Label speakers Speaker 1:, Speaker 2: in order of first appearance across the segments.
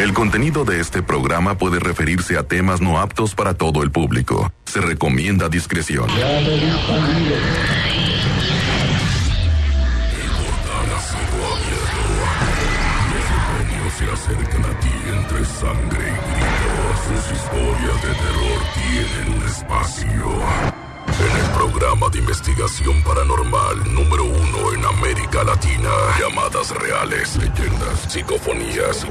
Speaker 1: El contenido de este programa puede referirse a temas no aptos para todo el público. Se recomienda discreción. se acercan a ti entre sangre y gritos. Sus historias de terror tienen un espacio. En el programa de investigación paranormal número uno en América Latina. Llamadas reales, leyendas, psicofonías,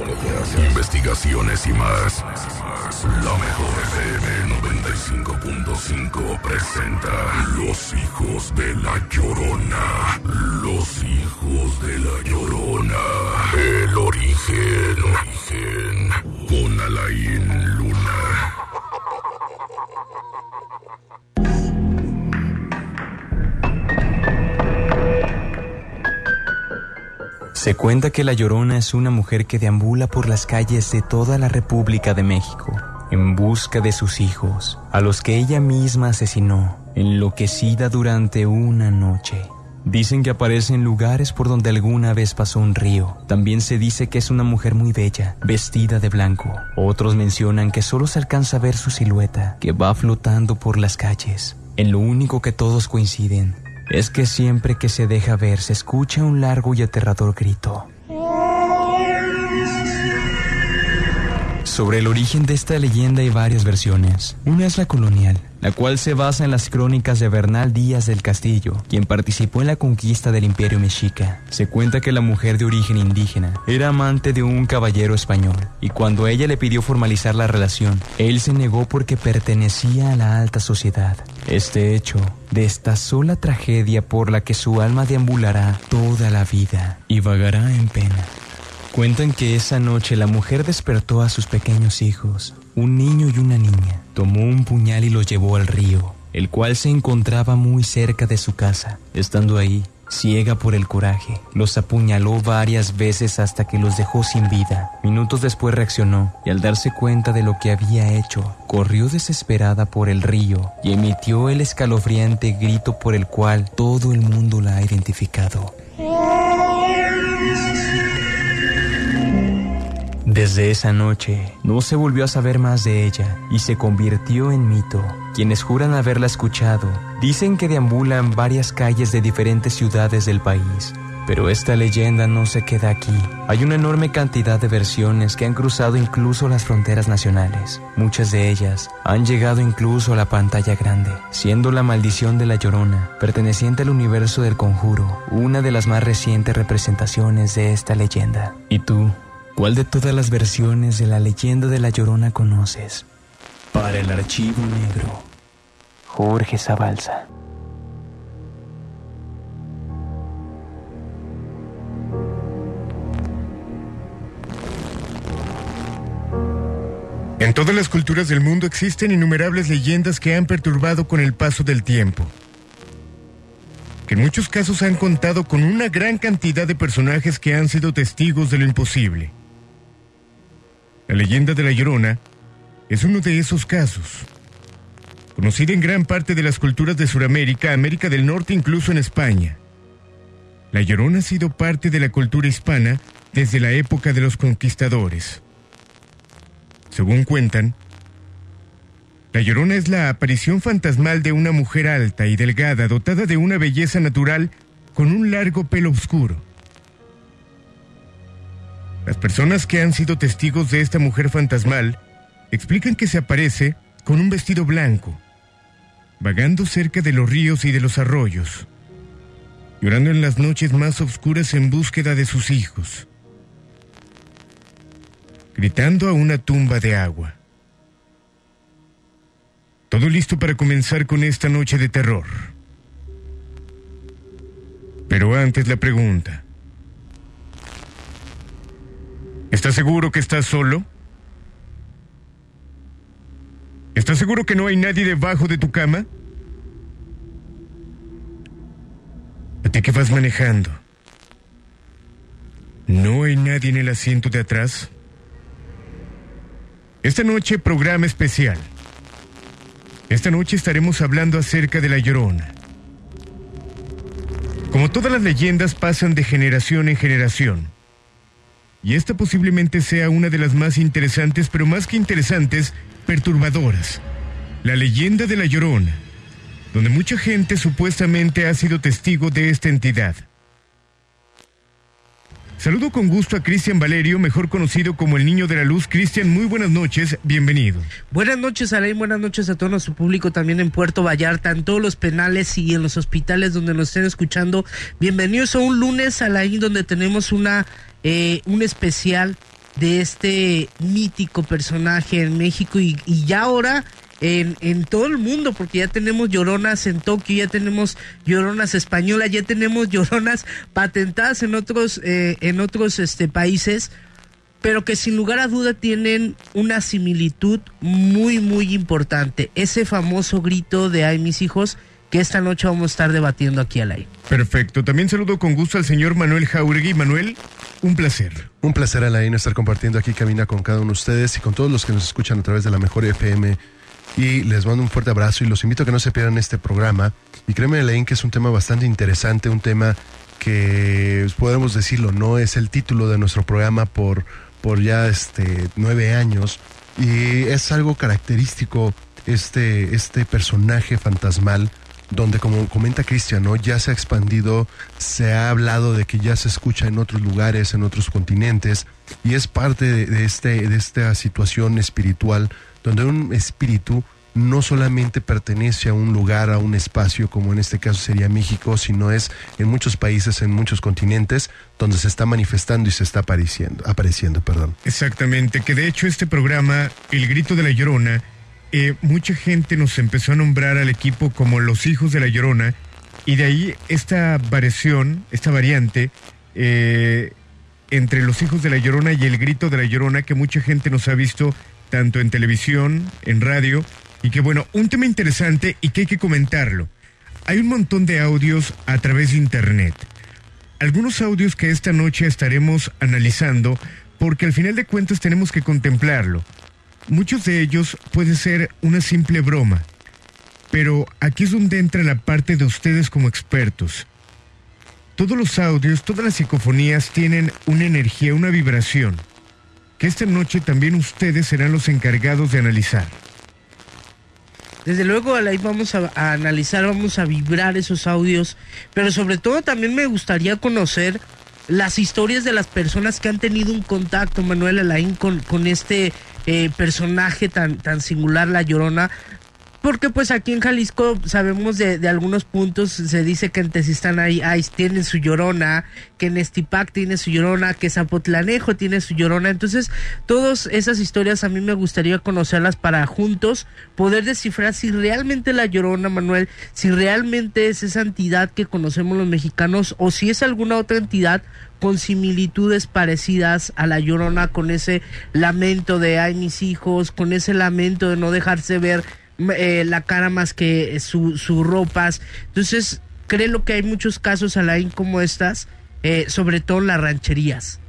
Speaker 1: investigaciones y más. La mejor FM 95.5 presenta Los hijos de la Llorona. Los hijos de la Llorona. El origen. Origen. Con Alain Luna.
Speaker 2: Se cuenta que La Llorona es una mujer que deambula por las calles de toda la República de México en busca de sus hijos, a los que ella misma asesinó, enloquecida durante una noche. Dicen que aparece en lugares por donde alguna vez pasó un río. También se dice que es una mujer muy bella, vestida de blanco. Otros mencionan que solo se alcanza a ver su silueta, que va flotando por las calles. En lo único que todos coinciden es que siempre que se deja ver se escucha un largo y aterrador grito. Sobre el origen de esta leyenda hay varias versiones. Una es la colonial, la cual se basa en las crónicas de Bernal Díaz del Castillo, quien participó en la conquista del imperio mexica. Se cuenta que la mujer de origen indígena era amante de un caballero español, y cuando ella le pidió formalizar la relación, él se negó porque pertenecía a la alta sociedad. Este hecho destazó la tragedia por la que su alma deambulará toda la vida y vagará en pena. Cuentan que esa noche la mujer despertó a sus pequeños hijos, un niño y una niña. Tomó un puñal y los llevó al río, el cual se encontraba muy cerca de su casa. Estando ahí, ciega por el coraje, los apuñaló varias veces hasta que los dejó sin vida. Minutos después reaccionó y al darse cuenta de lo que había hecho, corrió desesperada por el río y emitió el escalofriante grito por el cual todo el mundo la ha identificado. Desde esa noche no se volvió a saber más de ella y se convirtió en mito. Quienes juran haberla escuchado dicen que deambula en varias calles de diferentes ciudades del país. Pero esta leyenda no se queda aquí. Hay una enorme cantidad de versiones que han cruzado incluso las fronteras nacionales. Muchas de ellas han llegado incluso a la pantalla grande, siendo La Maldición de la Llorona, perteneciente al universo del conjuro, una de las más recientes representaciones de esta leyenda. ¿Y tú? ¿Cuál de todas las versiones de la leyenda de la Llorona conoces? Para el archivo negro, Jorge Zabalza.
Speaker 3: En todas las culturas del mundo existen innumerables leyendas que han perturbado con el paso del tiempo, que en muchos casos han contado con una gran cantidad de personajes que han sido testigos de lo imposible. La leyenda de la Llorona es uno de esos casos. Conocida en gran parte de las culturas de Sudamérica, América del Norte, incluso en España. La Llorona ha sido parte de la cultura hispana desde la época de los conquistadores. Según cuentan, la Llorona es la aparición fantasmal de una mujer alta y delgada dotada de una belleza natural con un largo pelo oscuro. Las personas que han sido testigos de esta mujer fantasmal explican que se aparece con un vestido blanco, vagando cerca de los ríos y de los arroyos, llorando en las noches más oscuras en búsqueda de sus hijos, gritando a una tumba de agua. Todo listo para comenzar con esta noche de terror. Pero antes la pregunta. ¿Estás seguro que estás solo? ¿Estás seguro que no hay nadie debajo de tu cama? ¿A ti que vas manejando? ¿No hay nadie en el asiento de atrás? Esta noche programa especial. Esta noche estaremos hablando acerca de la llorona. Como todas las leyendas pasan de generación en generación Y esta posiblemente sea una de las más interesantes, pero más que interesantes, perturbadoras. La leyenda de la Llorona, donde mucha gente supuestamente ha sido testigo de esta entidad. Saludo con gusto a Cristian Valerio, mejor conocido como el Niño de la Luz. Cristian, muy buenas noches, bienvenido.
Speaker 4: Buenas noches, Alain, buenas noches a todo nuestro público también en Puerto Vallarta, en todos los penales y en los hospitales donde nos estén escuchando. Bienvenidos a un lunes, Alain, donde tenemos una eh, un especial de este mítico personaje en México y, y ya ahora en, en, todo el mundo, porque ya tenemos lloronas en Tokio, ya tenemos lloronas españolas, ya tenemos lloronas patentadas en otros, eh, en otros este, países, pero que sin lugar a duda tienen una similitud muy, muy importante. Ese famoso grito de ay mis hijos que esta noche vamos a estar debatiendo aquí al aire.
Speaker 3: Perfecto. También saludo con gusto al señor Manuel Jauregui. Manuel, un placer.
Speaker 5: Un placer, Alain, estar compartiendo aquí Camina con cada uno de ustedes y con todos los que nos escuchan a través de la mejor FM y les mando un fuerte abrazo y los invito a que no se pierdan este programa. Y créeme, Elaine, que es un tema bastante interesante, un tema que podemos decirlo, no es el título de nuestro programa por, por ya este nueve años y es algo característico este, este personaje fantasmal donde como comenta Cristian, ¿no? ya se ha expandido, se ha hablado de que ya se escucha en otros lugares, en otros continentes, y es parte de, de este, de esta situación espiritual donde un espíritu no solamente pertenece a un lugar, a un espacio, como en este caso sería México, sino es en muchos países, en muchos continentes, donde se está manifestando y se está apareciendo, apareciendo perdón.
Speaker 3: Exactamente, que de hecho este programa, El Grito de la Llorona, eh, mucha gente nos empezó a nombrar al equipo como los hijos de la Llorona, y de ahí esta variación, esta variante, eh, entre los hijos de la Llorona y el Grito de la Llorona, que mucha gente nos ha visto tanto en televisión, en radio, y que bueno, un tema interesante y que hay que comentarlo. Hay un montón de audios a través de Internet. Algunos audios que esta noche estaremos analizando porque al final de cuentas tenemos que contemplarlo. Muchos de ellos puede ser una simple broma, pero aquí es donde entra la parte de ustedes como expertos. Todos los audios, todas las psicofonías tienen una energía, una vibración que esta noche también ustedes serán los encargados de analizar.
Speaker 4: Desde luego ahí vamos a, a, analizar, vamos a vibrar esos audios, pero sobre todo también me gustaría conocer las historias de las personas que han tenido un contacto, Manuel Alain, con, con este eh, personaje tan, tan singular, La Llorona, porque pues aquí en Jalisco sabemos de, de, algunos puntos, se dice que en Tezistán hay, hay, tienen su llorona, que en Estipac tiene su llorona, que Zapotlanejo tiene su llorona. Entonces, todas esas historias a mí me gustaría conocerlas para juntos poder descifrar si realmente la llorona, Manuel, si realmente es esa entidad que conocemos los mexicanos o si es alguna otra entidad con similitudes parecidas a la llorona, con ese lamento de ay mis hijos, con ese lamento de no dejarse ver eh, la cara más que sus su ropas. Entonces, creo que hay muchos casos, Alain, como estas, eh, sobre todo en las rancherías.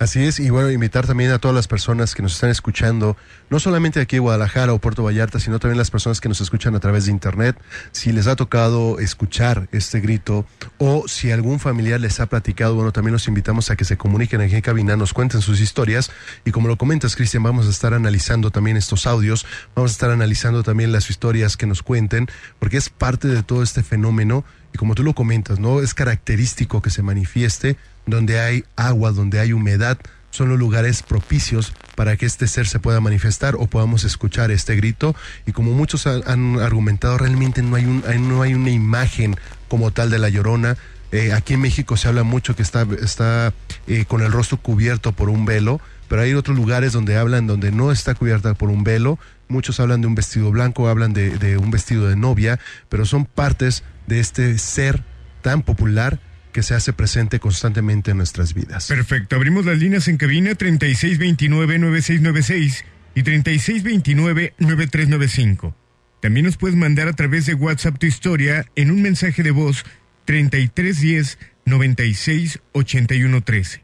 Speaker 5: Así es, y bueno, invitar también a todas las personas que nos están escuchando, no solamente aquí en Guadalajara o Puerto Vallarta, sino también las personas que nos escuchan a través de Internet, si les ha tocado escuchar este grito o si algún familiar les ha platicado, bueno, también los invitamos a que se comuniquen aquí en cabina, nos cuenten sus historias. Y como lo comentas, Cristian, vamos a estar analizando también estos audios, vamos a estar analizando también las historias que nos cuenten, porque es parte de todo este fenómeno y como tú lo comentas, ¿no? Es característico que se manifieste donde hay agua, donde hay humedad, son los lugares propicios para que este ser se pueda manifestar o podamos escuchar este grito. Y como muchos han argumentado, realmente no hay, un, no hay una imagen como tal de la llorona. Eh, aquí en México se habla mucho que está, está eh, con el rostro cubierto por un velo, pero hay otros lugares donde hablan donde no está cubierta por un velo. Muchos hablan de un vestido blanco, hablan de, de un vestido de novia, pero son partes de este ser tan popular que se hace presente constantemente en nuestras vidas.
Speaker 3: Perfecto, abrimos las líneas en cabina 3629-9696 y 3629-9395. También nos puedes mandar a través de WhatsApp tu historia en un mensaje de voz 3310-968113.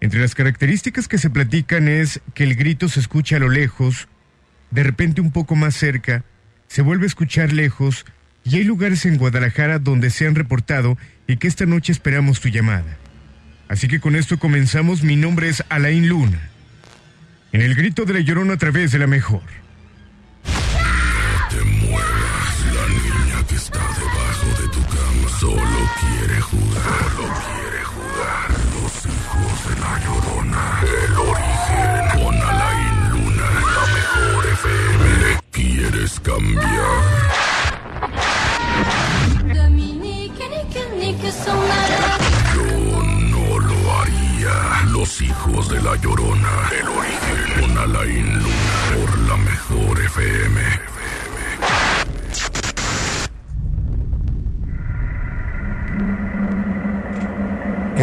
Speaker 3: Entre las características que se platican es que el grito se escucha a lo lejos, de repente un poco más cerca, se vuelve a escuchar lejos, y hay lugares en Guadalajara donde se han reportado y que esta noche esperamos tu llamada. Así que con esto comenzamos. Mi nombre es Alain Luna. En el grito de la llorona a través de la mejor.
Speaker 1: No te muevas, la niña que está debajo de tu cama solo quiere jugar. Solo quiere hijos de la llorona. El origen con Alain Luna. La mejor FM. ¿Quieres cambiar? Yo no lo haría. Los hijos de la llorona. El origen con Alain Luna. Por la mejor FM.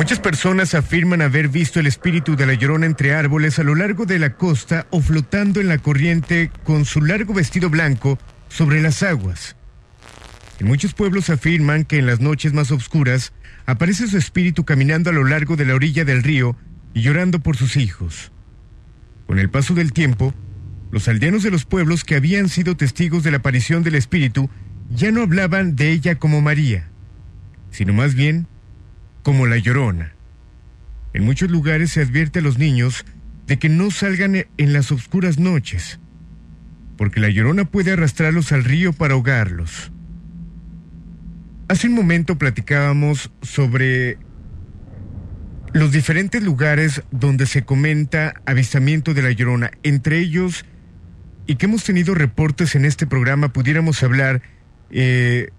Speaker 3: Muchas personas afirman haber visto el espíritu de la llorona entre árboles a lo largo de la costa o flotando en la corriente con su largo vestido blanco sobre las aguas. En muchos pueblos afirman que en las noches más oscuras aparece su espíritu caminando a lo largo de la orilla del río y llorando por sus hijos. Con el paso del tiempo, los aldeanos de los pueblos que habían sido testigos de la aparición del espíritu ya no hablaban de ella como María, sino más bien como la llorona. En muchos lugares se advierte a los niños de que no salgan en las oscuras noches, porque la llorona puede arrastrarlos al río para ahogarlos. Hace un momento platicábamos sobre los diferentes lugares donde se comenta avistamiento de la llorona, entre ellos, y que hemos tenido reportes en este programa, pudiéramos hablar eh,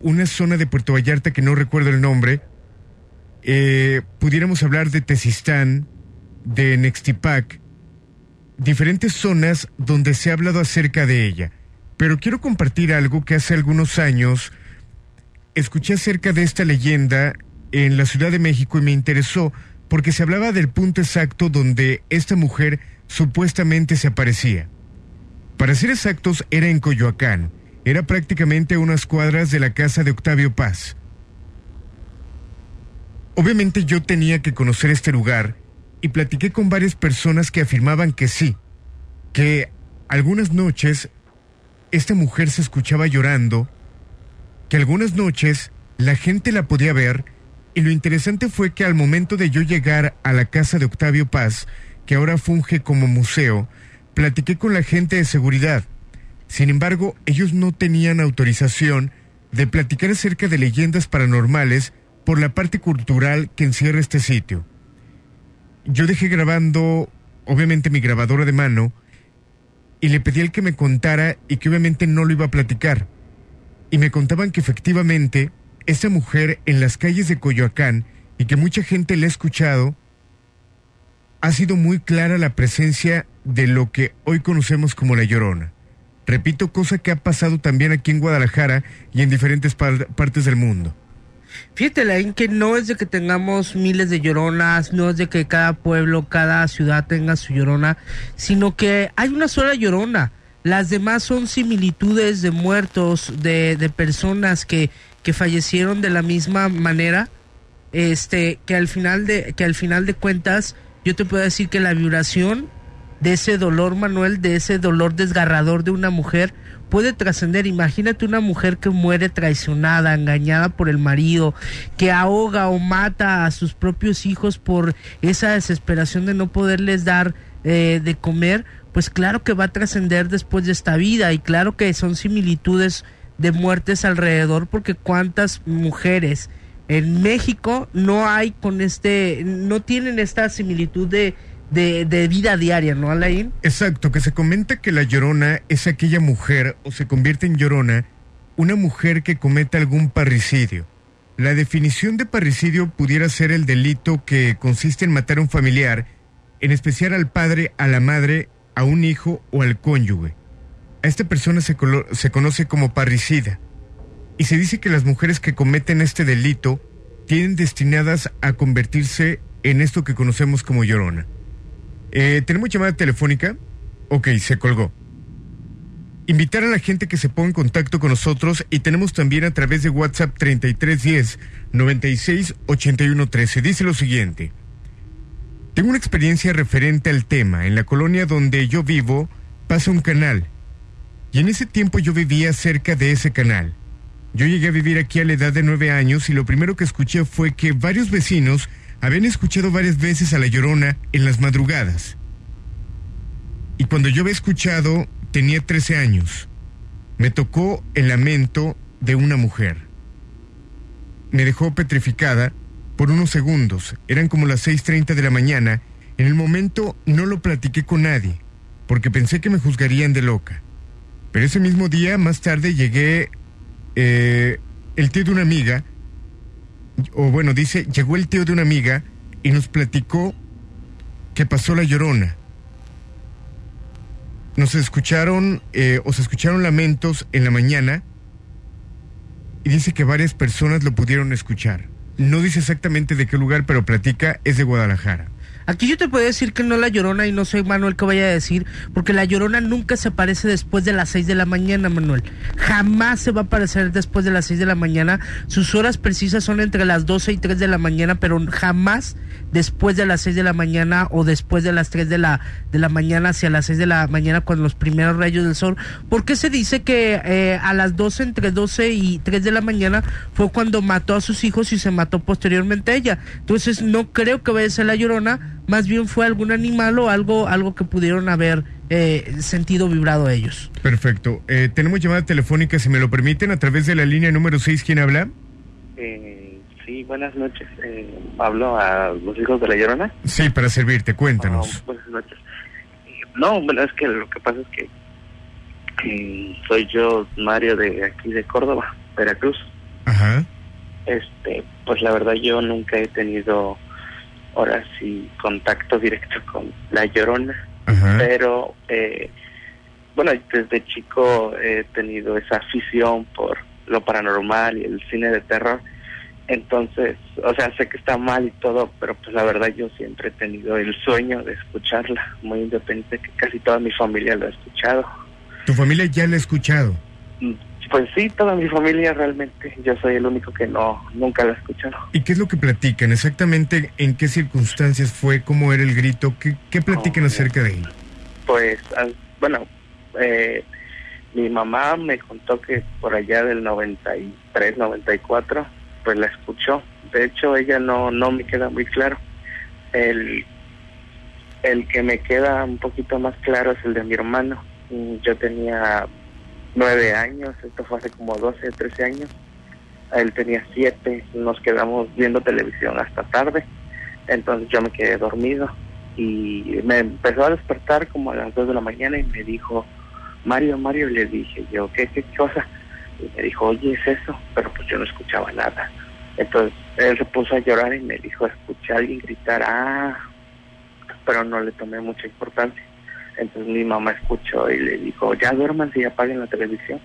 Speaker 3: una zona de Puerto Vallarta que no recuerdo el nombre, eh, pudiéramos hablar de Tezistán, de Nextipac, diferentes zonas donde se ha hablado acerca de ella. Pero quiero compartir algo que hace algunos años escuché acerca de esta leyenda en la Ciudad de México y me interesó porque se hablaba del punto exacto donde esta mujer supuestamente se aparecía. Para ser exactos, era en Coyoacán. Era prácticamente unas cuadras de la casa de Octavio Paz. Obviamente yo tenía que conocer este lugar y platiqué con varias personas que afirmaban que sí, que algunas noches esta mujer se escuchaba llorando, que algunas noches la gente la podía ver y lo interesante fue que al momento de yo llegar a la casa de Octavio Paz, que ahora funge como museo, platiqué con la gente de seguridad. Sin embargo, ellos no tenían autorización de platicar acerca de leyendas paranormales por la parte cultural que encierra este sitio. Yo dejé grabando, obviamente, mi grabadora de mano y le pedí al que me contara y que obviamente no lo iba a platicar. Y me contaban que efectivamente esa mujer en las calles de Coyoacán y que mucha gente le ha escuchado, ha sido muy clara la presencia de lo que hoy conocemos como la Llorona. Repito, cosa que ha pasado también aquí en Guadalajara y en diferentes par- partes del mundo.
Speaker 4: Fíjate, Lain, que no es de que tengamos miles de lloronas, no es de que cada pueblo, cada ciudad tenga su llorona, sino que hay una sola llorona. Las demás son similitudes de muertos, de, de personas que, que fallecieron de la misma manera. Este, que al final de, que al final de cuentas, yo te puedo decir que la vibración de ese dolor, Manuel, de ese dolor desgarrador de una mujer, puede trascender. Imagínate una mujer que muere traicionada, engañada por el marido, que ahoga o mata a sus propios hijos por esa desesperación de no poderles dar eh, de comer, pues claro que va a trascender después de esta vida y claro que son similitudes de muertes alrededor porque cuántas mujeres en México no hay con este, no tienen esta similitud de, de, de vida diaria, ¿no, Alain?
Speaker 3: Exacto, que se comenta que la llorona es aquella mujer, o se convierte en llorona, una mujer que cometa algún parricidio. La definición de parricidio pudiera ser el delito que consiste en matar a un familiar, en especial al padre, a la madre, a un hijo o al cónyuge. A esta persona se, se conoce como parricida. Y se dice que las mujeres que cometen este delito tienen destinadas a convertirse en esto que conocemos como llorona. Eh, ¿Tenemos llamada telefónica? Ok, se colgó. Invitar a la gente que se ponga en contacto con nosotros y tenemos también a través de WhatsApp 3310 96 81 13. Dice lo siguiente. Tengo una experiencia referente al tema. En la colonia donde yo vivo pasa un canal. Y en ese tiempo yo vivía cerca de ese canal. Yo llegué a vivir aquí a la edad de nueve años y lo primero que escuché fue que varios vecinos habían escuchado varias veces a La Llorona en las madrugadas. Y cuando yo había escuchado, tenía 13 años. Me tocó el lamento de una mujer. Me dejó petrificada por unos segundos. Eran como las 6.30 de la mañana. En el momento no lo platiqué con nadie, porque pensé que me juzgarían de loca. Pero ese mismo día, más tarde, llegué eh, el tío de una amiga, o bueno, dice, llegó el tío de una amiga y nos platicó que pasó la llorona. Nos escucharon, eh, o se escucharon lamentos en la mañana y dice que varias personas lo pudieron escuchar. No dice exactamente de qué lugar, pero platica, es de Guadalajara.
Speaker 4: Aquí yo te puedo decir que no la llorona y no soy Manuel que vaya a decir, porque la llorona nunca se aparece después de las 6 de la mañana, Manuel. Jamás se va a aparecer después de las 6 de la mañana. Sus horas precisas son entre las 12 y 3 de la mañana, pero jamás después de las 6 de la mañana o después de las 3 de la, de la mañana hacia las 6 de la mañana con los primeros rayos del sol. Porque se dice que eh, a las 12, entre 12 y 3 de la mañana fue cuando mató a sus hijos y se mató posteriormente ella. Entonces no creo que vaya a ser la llorona más bien fue algún animal o algo, algo que pudieron haber eh, sentido vibrado ellos.
Speaker 3: Perfecto. Eh, tenemos llamada telefónica, si me lo permiten, a través de la línea número 6. ¿Quién habla?
Speaker 6: Eh, sí, buenas noches. Eh, hablo a los hijos de la Llorona.
Speaker 3: Sí, para servirte, cuéntanos.
Speaker 6: Ah, buenas noches. Eh, No, bueno, es que lo que pasa es que eh, soy yo, Mario, de aquí de Córdoba, Veracruz.
Speaker 3: Ajá.
Speaker 6: Este, pues la verdad yo nunca he tenido ahora sí contacto directo con la Llorona.
Speaker 3: Ajá.
Speaker 6: pero eh, bueno desde chico he tenido esa afición por lo paranormal y el cine de terror entonces o sea sé que está mal y todo pero pues la verdad yo siempre he tenido el sueño de escucharla muy independiente que casi toda mi familia lo ha escuchado
Speaker 3: Tu familia ya la ha escuchado.
Speaker 6: Pues sí toda mi familia realmente yo soy el único que no nunca la ha escuchado
Speaker 3: ¿Y qué es lo que platican? Exactamente en qué circunstancias fue, cómo era el grito, qué, qué platican
Speaker 6: Oh,
Speaker 3: acerca de él.
Speaker 6: Pues, bueno, eh, mi mamá me contó que por allá del 93, 94, pues la escuchó. De hecho, ella no, no me queda muy claro. El, el que me queda un poquito más claro es el de mi hermano. Mm, Yo tenía nueve años, esto fue hace como 12, 13 años. Él tenía siete, nos quedamos viendo televisión hasta tarde. Entonces yo me quedé dormido y me empezó a despertar como a las 2 de la mañana y me dijo, Mario, Mario, le dije yo, ¿qué, qué cosa? Y me dijo, oye, es eso, pero pues yo no escuchaba nada. Entonces él se puso a llorar y me dijo, escuché a alguien gritar, ah, pero no le tomé mucha importancia. Entonces mi mamá escuchó y le dijo, ya duerman y apaguen la televisión.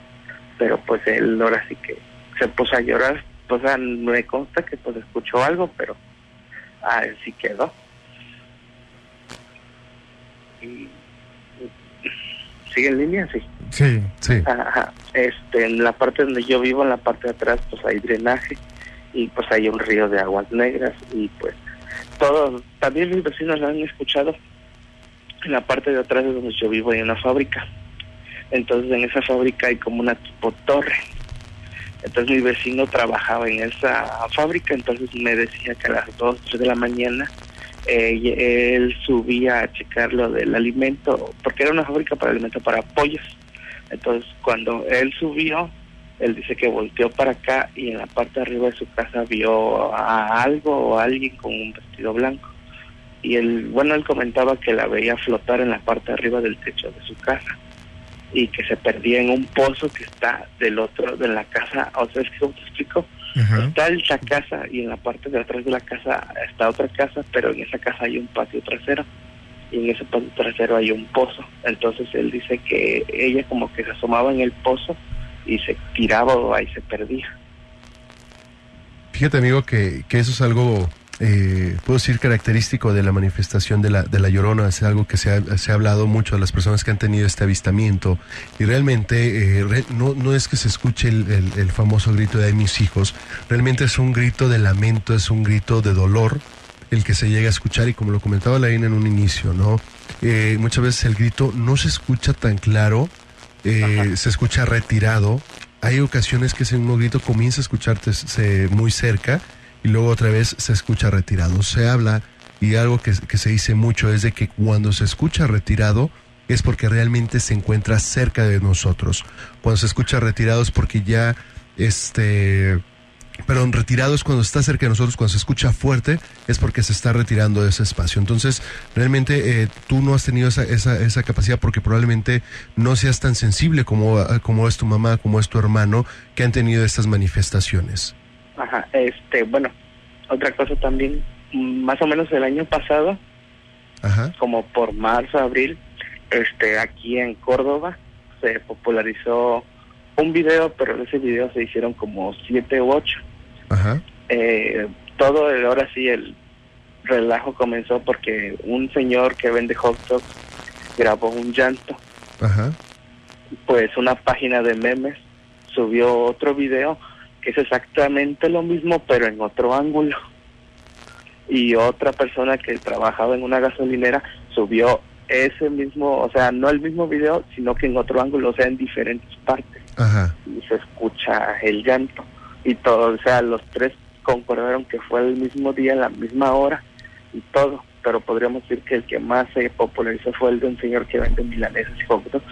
Speaker 6: Pero pues él ahora sí que se puso a llorar, o sea, me consta que pues escuchó algo, pero ah, él sí quedó. Y, ¿Sigue en línea? Sí.
Speaker 3: Sí.
Speaker 5: Sí.
Speaker 6: Ajá. Este, en la parte donde yo vivo, en la parte de atrás, pues hay drenaje y pues hay un río de aguas negras y pues todos, también mis vecinos lo han escuchado. En la parte de atrás de donde yo vivo hay una fábrica. Entonces en esa fábrica hay como una tipo torre. Entonces mi vecino trabajaba en esa fábrica, entonces me decía que a las 2, 3 de la mañana eh, él subía a checar lo del alimento, porque era una fábrica para alimento para pollos. Entonces, cuando él subió, él dice que volteó para acá y en la parte de arriba de su casa vio a algo o a alguien con un vestido blanco. Y él, bueno, él comentaba que la veía flotar en la parte de arriba del techo de su casa y que se perdía en un pozo que está del otro, de la casa, o sea, es que ¿cómo te explico? Está esa casa y en la parte de atrás de la casa está otra casa, pero en esa casa hay un patio trasero y en ese patio trasero hay un pozo. Entonces él dice que ella como que se asomaba en el pozo y se tiraba o ahí se perdía.
Speaker 5: Fíjate, amigo, que, que eso es algo, eh, puedo decir, característico de la manifestación de la, de la llorona. Es algo que se ha, se ha hablado mucho de las personas que han tenido este avistamiento. Y realmente eh, re- no, no es que se escuche el, el- el famoso grito de "Ay, mis hijos. Realmente es un grito de lamento, es un grito de dolor el que se llega a escuchar. Y como lo comentaba Laín en un inicio, ¿no? Eh, muchas veces el grito no se escucha tan claro, eh, se escucha retirado. Hay ocasiones que ese mismo grito comienza a escucharte se- muy cerca y luego otra vez se escucha retirado. Se habla y algo que, que se dice mucho es de que cuando se escucha retirado es porque realmente se encuentra cerca de nosotros. Cuando se escucha retirado es porque ya este perdón, retirado es cuando está cerca de nosotros, cuando se escucha fuerte, es porque se está retirando de ese espacio. Entonces, realmente eh, tú no has tenido esa, esa, esa capacidad porque probablemente no seas tan sensible como, como es tu mamá, como es tu hermano, que han tenido estas manifestaciones.
Speaker 6: Ajá, este, bueno, otra cosa también, más o menos el año pasado,
Speaker 5: Ajá,
Speaker 6: como por marzo, abril, este, aquí en Córdoba se popularizó un video, pero en ese video se hicieron como siete u ocho.
Speaker 5: ajá,
Speaker 6: Eh, todo el, ahora sí el relajo comenzó porque un señor que vende hot dogs grabó un llanto.
Speaker 5: ajá,
Speaker 6: Pues una página de memes subió otro video que es exactamente lo mismo, pero en otro ángulo. Y otra persona que trabajaba en una gasolinera subió ese mismo, o sea, no el mismo video, sino que en otro ángulo, o sea, en diferentes partes.
Speaker 5: ajá.
Speaker 6: Y se escucha el llanto. Y todo, o sea, los tres concordaron que fue el mismo día, la misma hora y todo. Pero podríamos decir que el que más se popularizó fue el de un señor que vende milanesas y hot dogs.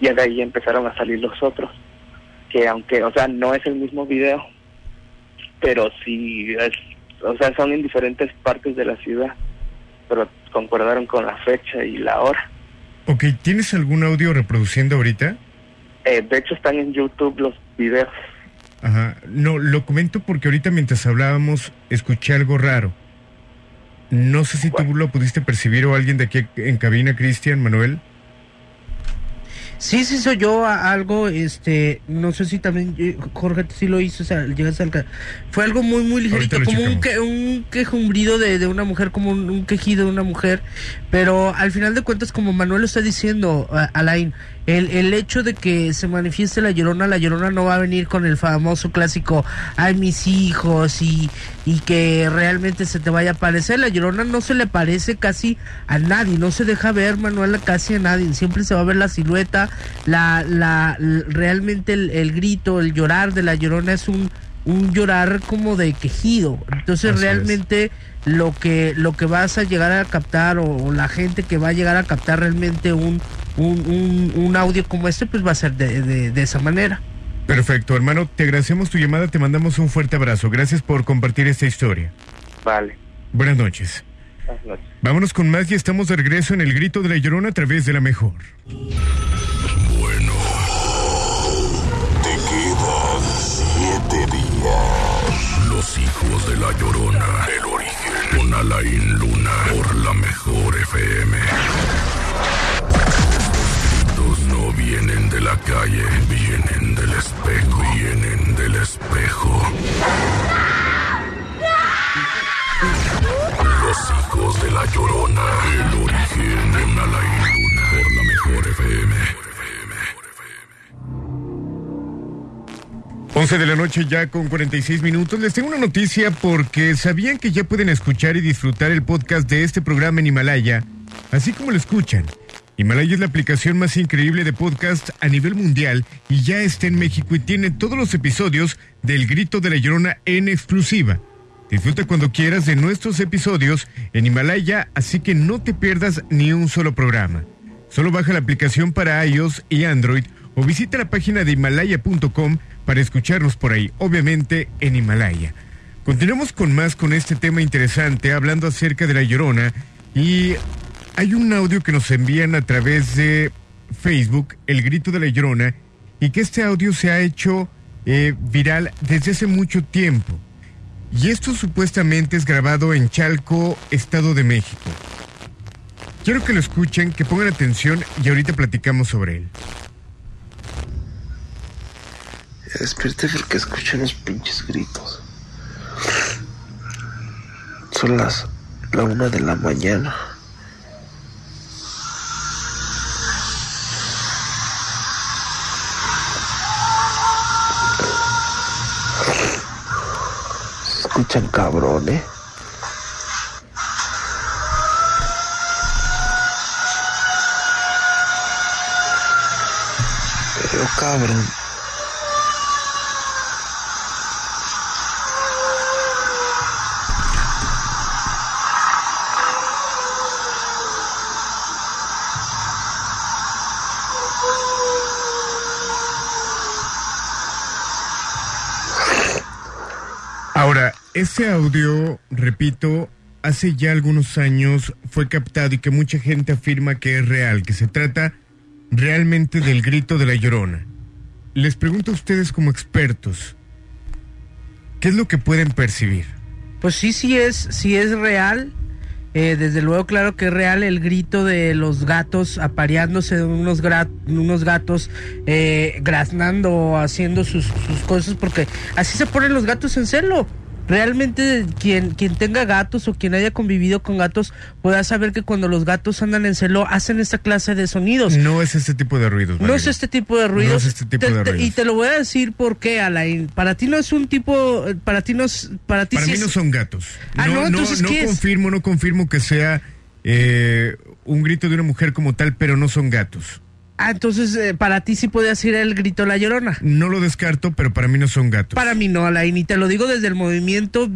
Speaker 6: Y de ahí empezaron a salir los otros. Que aunque, o sea, no es el mismo video, pero sí es, o sea, son en diferentes partes de la ciudad. Pero concordaron con la fecha y la hora.
Speaker 3: Ok, ¿tienes algún audio reproduciendo ahorita?
Speaker 6: Eh, de hecho, están en YouTube los videos.
Speaker 3: Ajá. No, lo comento porque ahorita mientras hablábamos escuché algo raro. No sé si tú lo pudiste percibir o alguien de aquí en cabina, Cristian, Manuel.
Speaker 4: Sí, sí, soy yo a- algo, este, no sé si también eh, Jorge sí lo hizo, o sea, llegaste al Fue algo muy, muy ligerito, como un, que, un quejumbrido de, de una mujer, como un, un quejido de una mujer, pero al final de cuentas, como Manuel lo está diciendo, Alain, el, el hecho de que se manifieste la llorona, la llorona no va a venir con el famoso clásico, ay, mis hijos, y, y que realmente se te vaya a aparecer. La llorona no se le parece casi a nadie, no se deja ver, Manuel, casi a nadie. Siempre se va a ver la silueta, la, la, realmente el, el grito, el llorar de la llorona es un, un llorar como de quejido. Entonces,
Speaker 3: Así es.
Speaker 4: realmente lo que lo que vas a llegar a captar o, o la gente que va a llegar a captar realmente un un, un, un audio como este pues va a ser de, de, de esa manera
Speaker 3: Perfecto, hermano, te agradecemos tu llamada, te mandamos un fuerte abrazo. Gracias por compartir esta historia.
Speaker 6: Vale.
Speaker 3: Buenas noches.
Speaker 6: Buenas noches.
Speaker 3: Vámonos con más y estamos de regreso en el grito de la llorona a través de la mejor.
Speaker 1: Bueno. Te quedan siete días. Los hijos de la llorona. El origen. Con Alain Luna. Por la mejor FM. La calle, vienen del espejo, vienen del espejo. Los hijos de la llorona, el origen en Alain Luna, por la mejor FM.
Speaker 3: 11 de la noche ya con 46 minutos. Les tengo una noticia porque sabían que ya pueden escuchar y disfrutar el podcast de este programa en Himalaya, así como lo escuchan. Himalaya es la aplicación más increíble de podcast a nivel mundial y ya está en México y tiene todos los episodios del Grito de la Llorona en exclusiva. Disfruta cuando quieras de nuestros episodios en Himalaya, así que no te pierdas ni un solo programa. Solo baja la aplicación para iOS y Android o visita la página de himalaya.com para escucharnos por ahí, obviamente en Himalaya. Continuamos con más con este tema interesante, hablando acerca de la llorona y hay un audio que nos envían a través de Facebook, El Grito de la Llorona, y que este audio se ha hecho eh, viral desde hace mucho tiempo. Y esto supuestamente es grabado en Chalco, Estado de México. Quiero que lo escuchen, que pongan atención y ahorita platicamos sobre él.
Speaker 7: Ya despierte porque escucho unos pinches gritos. Son las la una de la mañana. Se escuchan cabrón,
Speaker 3: ese audio, repito, hace ya algunos años fue captado y que mucha gente afirma que es real, que se trata realmente del grito de la llorona. Les pregunto a ustedes como expertos, ¿qué es lo que pueden percibir?
Speaker 4: Pues sí, sí es, sí es real. Eh, desde luego, claro que es real el grito de los gatos apareándose unos, unos gatos eh, graznando haciendo sus cosas, porque así se ponen los gatos en celo. Realmente quien, quien tenga gatos o quien haya convivido con gatos podrá saber que cuando los gatos andan en celo hacen esta clase de sonidos.
Speaker 3: No es este tipo de ruidos.
Speaker 4: No es este tipo de ruidos.
Speaker 3: No es este tipo
Speaker 4: Te-
Speaker 3: de
Speaker 4: te-
Speaker 3: ruidos.
Speaker 4: y te lo voy a decir por qué, Alain. Para ti no es un tipo, para ti no es, para ti
Speaker 3: Para
Speaker 4: sí
Speaker 3: mí
Speaker 4: es-
Speaker 3: no son gatos.
Speaker 4: Ah, no, entonces,
Speaker 3: no
Speaker 4: ¿qué es?
Speaker 3: confirmo, no confirmo que sea eh, un grito de una mujer como tal, pero no son gatos.
Speaker 4: Ah, entonces eh, para ti sí puede ser el grito la llorona.
Speaker 3: No lo descarto, pero para mí no son gatos.
Speaker 4: Para mí no, Alain, y te lo digo desde el movimiento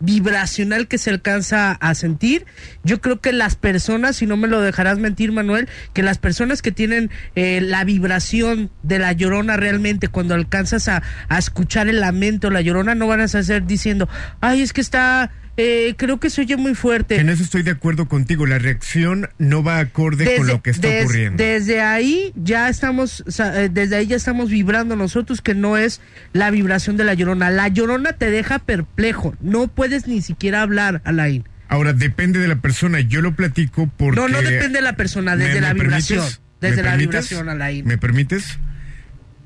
Speaker 4: vibracional que se alcanza a sentir. Yo creo que las personas, si no me lo dejarás mentir, Manuel, que las personas que tienen eh, la vibración de la llorona realmente, cuando alcanzas a, a escuchar el lamento la llorona, no van a hacer diciendo, ay, es que está, eh, creo que se oye muy fuerte.
Speaker 3: En eso estoy de acuerdo contigo. La reacción no va acorde con lo que está
Speaker 4: des-
Speaker 3: ocurriendo.
Speaker 4: Desde ahí ya estamos, eh, desde ahí ya estamos vibrando nosotros que no es la vibración de la llorona. La llorona te deja perplejo, no puedes ni siquiera hablar, Alain.
Speaker 3: Ahora, depende de la persona. Yo lo platico porque...
Speaker 4: No, no depende de la persona,
Speaker 3: ¿Me-
Speaker 4: desde
Speaker 3: me
Speaker 4: la vibración.
Speaker 3: permites?
Speaker 4: Desde
Speaker 3: ¿Me
Speaker 4: la
Speaker 3: permites?
Speaker 4: vibración, Alain.
Speaker 3: ¿Me permites?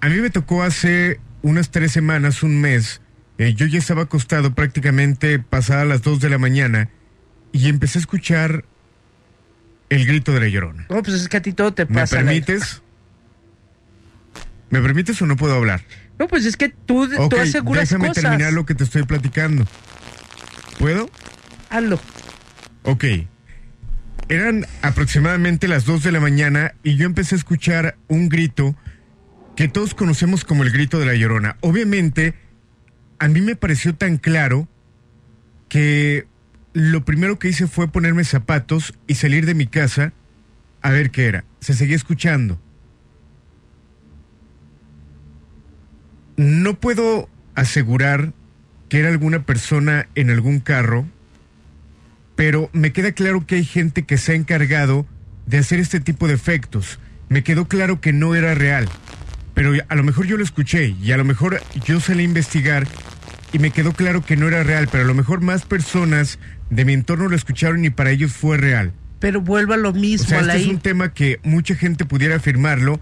Speaker 3: A mí me tocó hace unas tres semanas, un mes. Eh, yo ya estaba acostado prácticamente pasadas las dos de la mañana y empecé a escuchar el grito de la llorona.
Speaker 4: No, pues es que a ti todo te
Speaker 3: ¿Me
Speaker 4: pasa. Alain.
Speaker 3: permites? ¿Me permites o no puedo hablar?
Speaker 4: No, pues es que tú,
Speaker 3: Ok,
Speaker 4: tú aseguras
Speaker 3: déjame
Speaker 4: cosas.
Speaker 3: terminar lo que te estoy platicando. ¿Puedo?
Speaker 4: Hazlo.
Speaker 3: Ok. Eran aproximadamente las 2 de la mañana y yo empecé a escuchar un grito que todos conocemos como el grito de la llorona. Obviamente, a mí me pareció tan claro que lo primero que hice fue ponerme zapatos y salir de mi casa a ver qué era. Se seguía escuchando. No puedo asegurar que era alguna persona en algún carro pero me queda claro que hay gente que se ha encargado de hacer este tipo de efectos. Me quedó claro que no era real, pero a lo mejor yo lo escuché y a lo mejor yo salí a investigar y me quedó claro que no era real, pero a lo mejor más personas de mi entorno lo escucharon y para ellos fue real.
Speaker 4: Pero vuelva a lo
Speaker 3: O
Speaker 4: mismo,
Speaker 3: sea, este es un tema que mucha gente pudiera afirmarlo,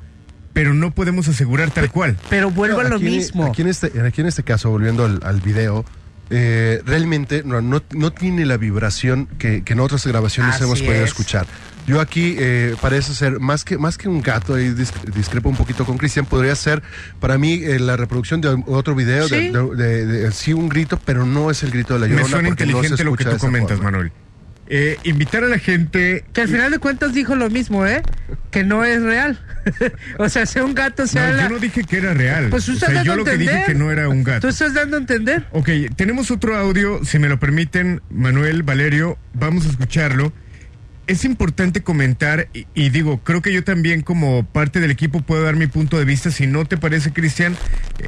Speaker 3: pero no podemos asegurar tal cual.
Speaker 4: Pero vuelva a lo mismo.
Speaker 5: Aquí en este, aquí en este caso, volviendo al, al video, eh, realmente no, no, no tiene la vibración que, que en otras grabaciones
Speaker 4: Así
Speaker 5: hemos podido
Speaker 4: es.
Speaker 5: escuchar. Yo aquí eh, parece ser más que más que un gato, ahí dis- discrepo un poquito con Cristian, podría ser para mí eh, la reproducción de otro video, de-
Speaker 4: Sí.
Speaker 5: de, de- de- sí un grito, pero no es el grito de la
Speaker 3: Me
Speaker 5: llorona.
Speaker 3: suena
Speaker 5: porque no se
Speaker 3: inteligente lo que tú comentas,
Speaker 5: forma.
Speaker 3: Manuel. Eh, invitar a la gente
Speaker 4: Que al final de cuentas dijo lo mismo, ¿eh? Que no es real. o sea, sea un gato, sea
Speaker 3: No,
Speaker 4: la-
Speaker 3: yo no dije que era real.
Speaker 4: Pues tú
Speaker 3: O
Speaker 4: estás
Speaker 3: sea,
Speaker 4: dando
Speaker 3: yo
Speaker 4: a
Speaker 3: lo que dije que no era un gato.
Speaker 4: Tú estás dando a entender.
Speaker 3: Ok, tenemos otro audio, si me lo permiten, Manuel, Valerio, vamos a escucharlo. Es importante comentar, y, digo, creo que yo también como parte del equipo puedo dar mi punto de vista, si no te parece, Cristian,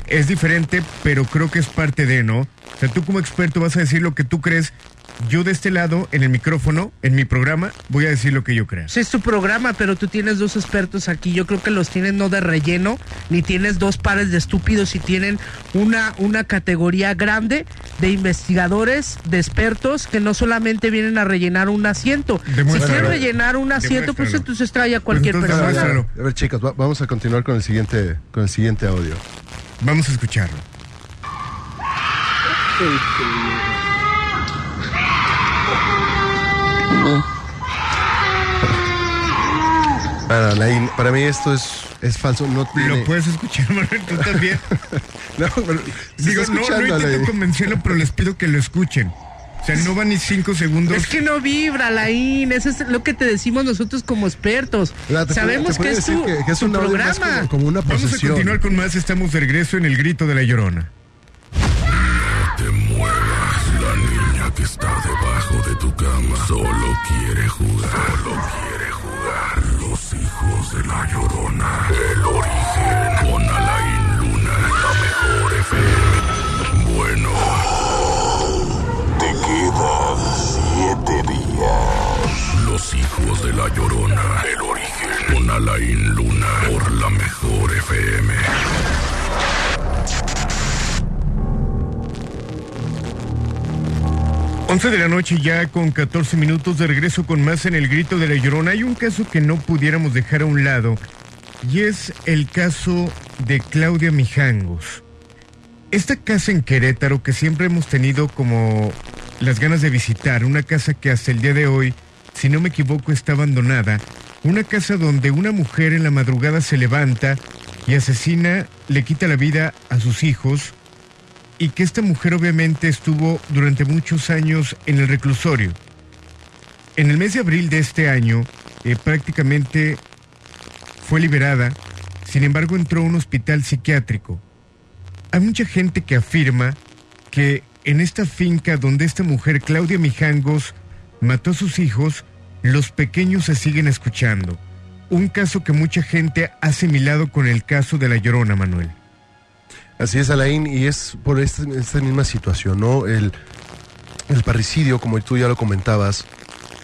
Speaker 3: es diferente, pero creo que es parte de, ¿no? O sea, tú como experto vas a decir lo que tú crees, yo de este lado, en el micrófono, en mi programa, voy a decir lo que yo creo.
Speaker 4: Sí, es tu programa, pero tú tienes dos expertos aquí. Yo creo que los tienes no de relleno, ni tienes dos pares de estúpidos y tienen una, una categoría grande de investigadores, de expertos que no solamente vienen a rellenar un asiento. Si quieren rellenar un asiento, pues entonces trae a cualquier
Speaker 3: Pues entonces
Speaker 4: persona.
Speaker 3: demuéstralo.
Speaker 5: A ver, chicas, va- vamos a continuar con el siguiente, con el siguiente audio.
Speaker 3: Vamos a escucharlo.
Speaker 5: Para, la- para mí esto es, es falso, no tiene...
Speaker 3: Lo puedes escuchar, Manuel, tú también.
Speaker 5: No, pero
Speaker 3: Digo, no, no intento convencerlo, pero les pido que lo escuchen. O sea, no van ni cinco segundos.
Speaker 4: Es que no vibra, Laín. Eso es lo que te decimos nosotros como expertos.
Speaker 5: Te
Speaker 4: Sabemos que es tu,
Speaker 5: que- que es
Speaker 4: tu
Speaker 5: un
Speaker 4: programa.
Speaker 5: como, como una
Speaker 3: Vamos a continuar con más. Estamos de regreso en el grito de la llorona.
Speaker 1: te muevas. La niña que está debajo solo quiere jugar. Solo quiere jugar. Los hijos de la llorona.
Speaker 3: 11 de la noche ya con 14 minutos de regreso con más en el grito de la llorona. Hay un caso que no pudiéramos dejar a un lado y es el caso de Claudia Mijangos. Esta casa en Querétaro que siempre hemos tenido como las ganas de visitar, una casa que hasta el día de hoy, si no me equivoco, está abandonada, una casa donde una mujer en la madrugada se levanta y asesina, le quita la vida a sus hijos y que esta mujer obviamente estuvo durante muchos años en el reclusorio. En el mes de abril de este año, eh, prácticamente fue liberada, sin embargo entró a un hospital psiquiátrico. Hay mucha gente que afirma que en esta finca donde esta mujer, Claudia Mijangos, mató a sus hijos, los pequeños se siguen escuchando. Un caso que mucha gente ha asimilado con el caso de la Llorona, Manuel.
Speaker 5: Así es, Alain, y es por esta, esta misma situación, ¿no? El, el parricidio, como tú ya lo comentabas,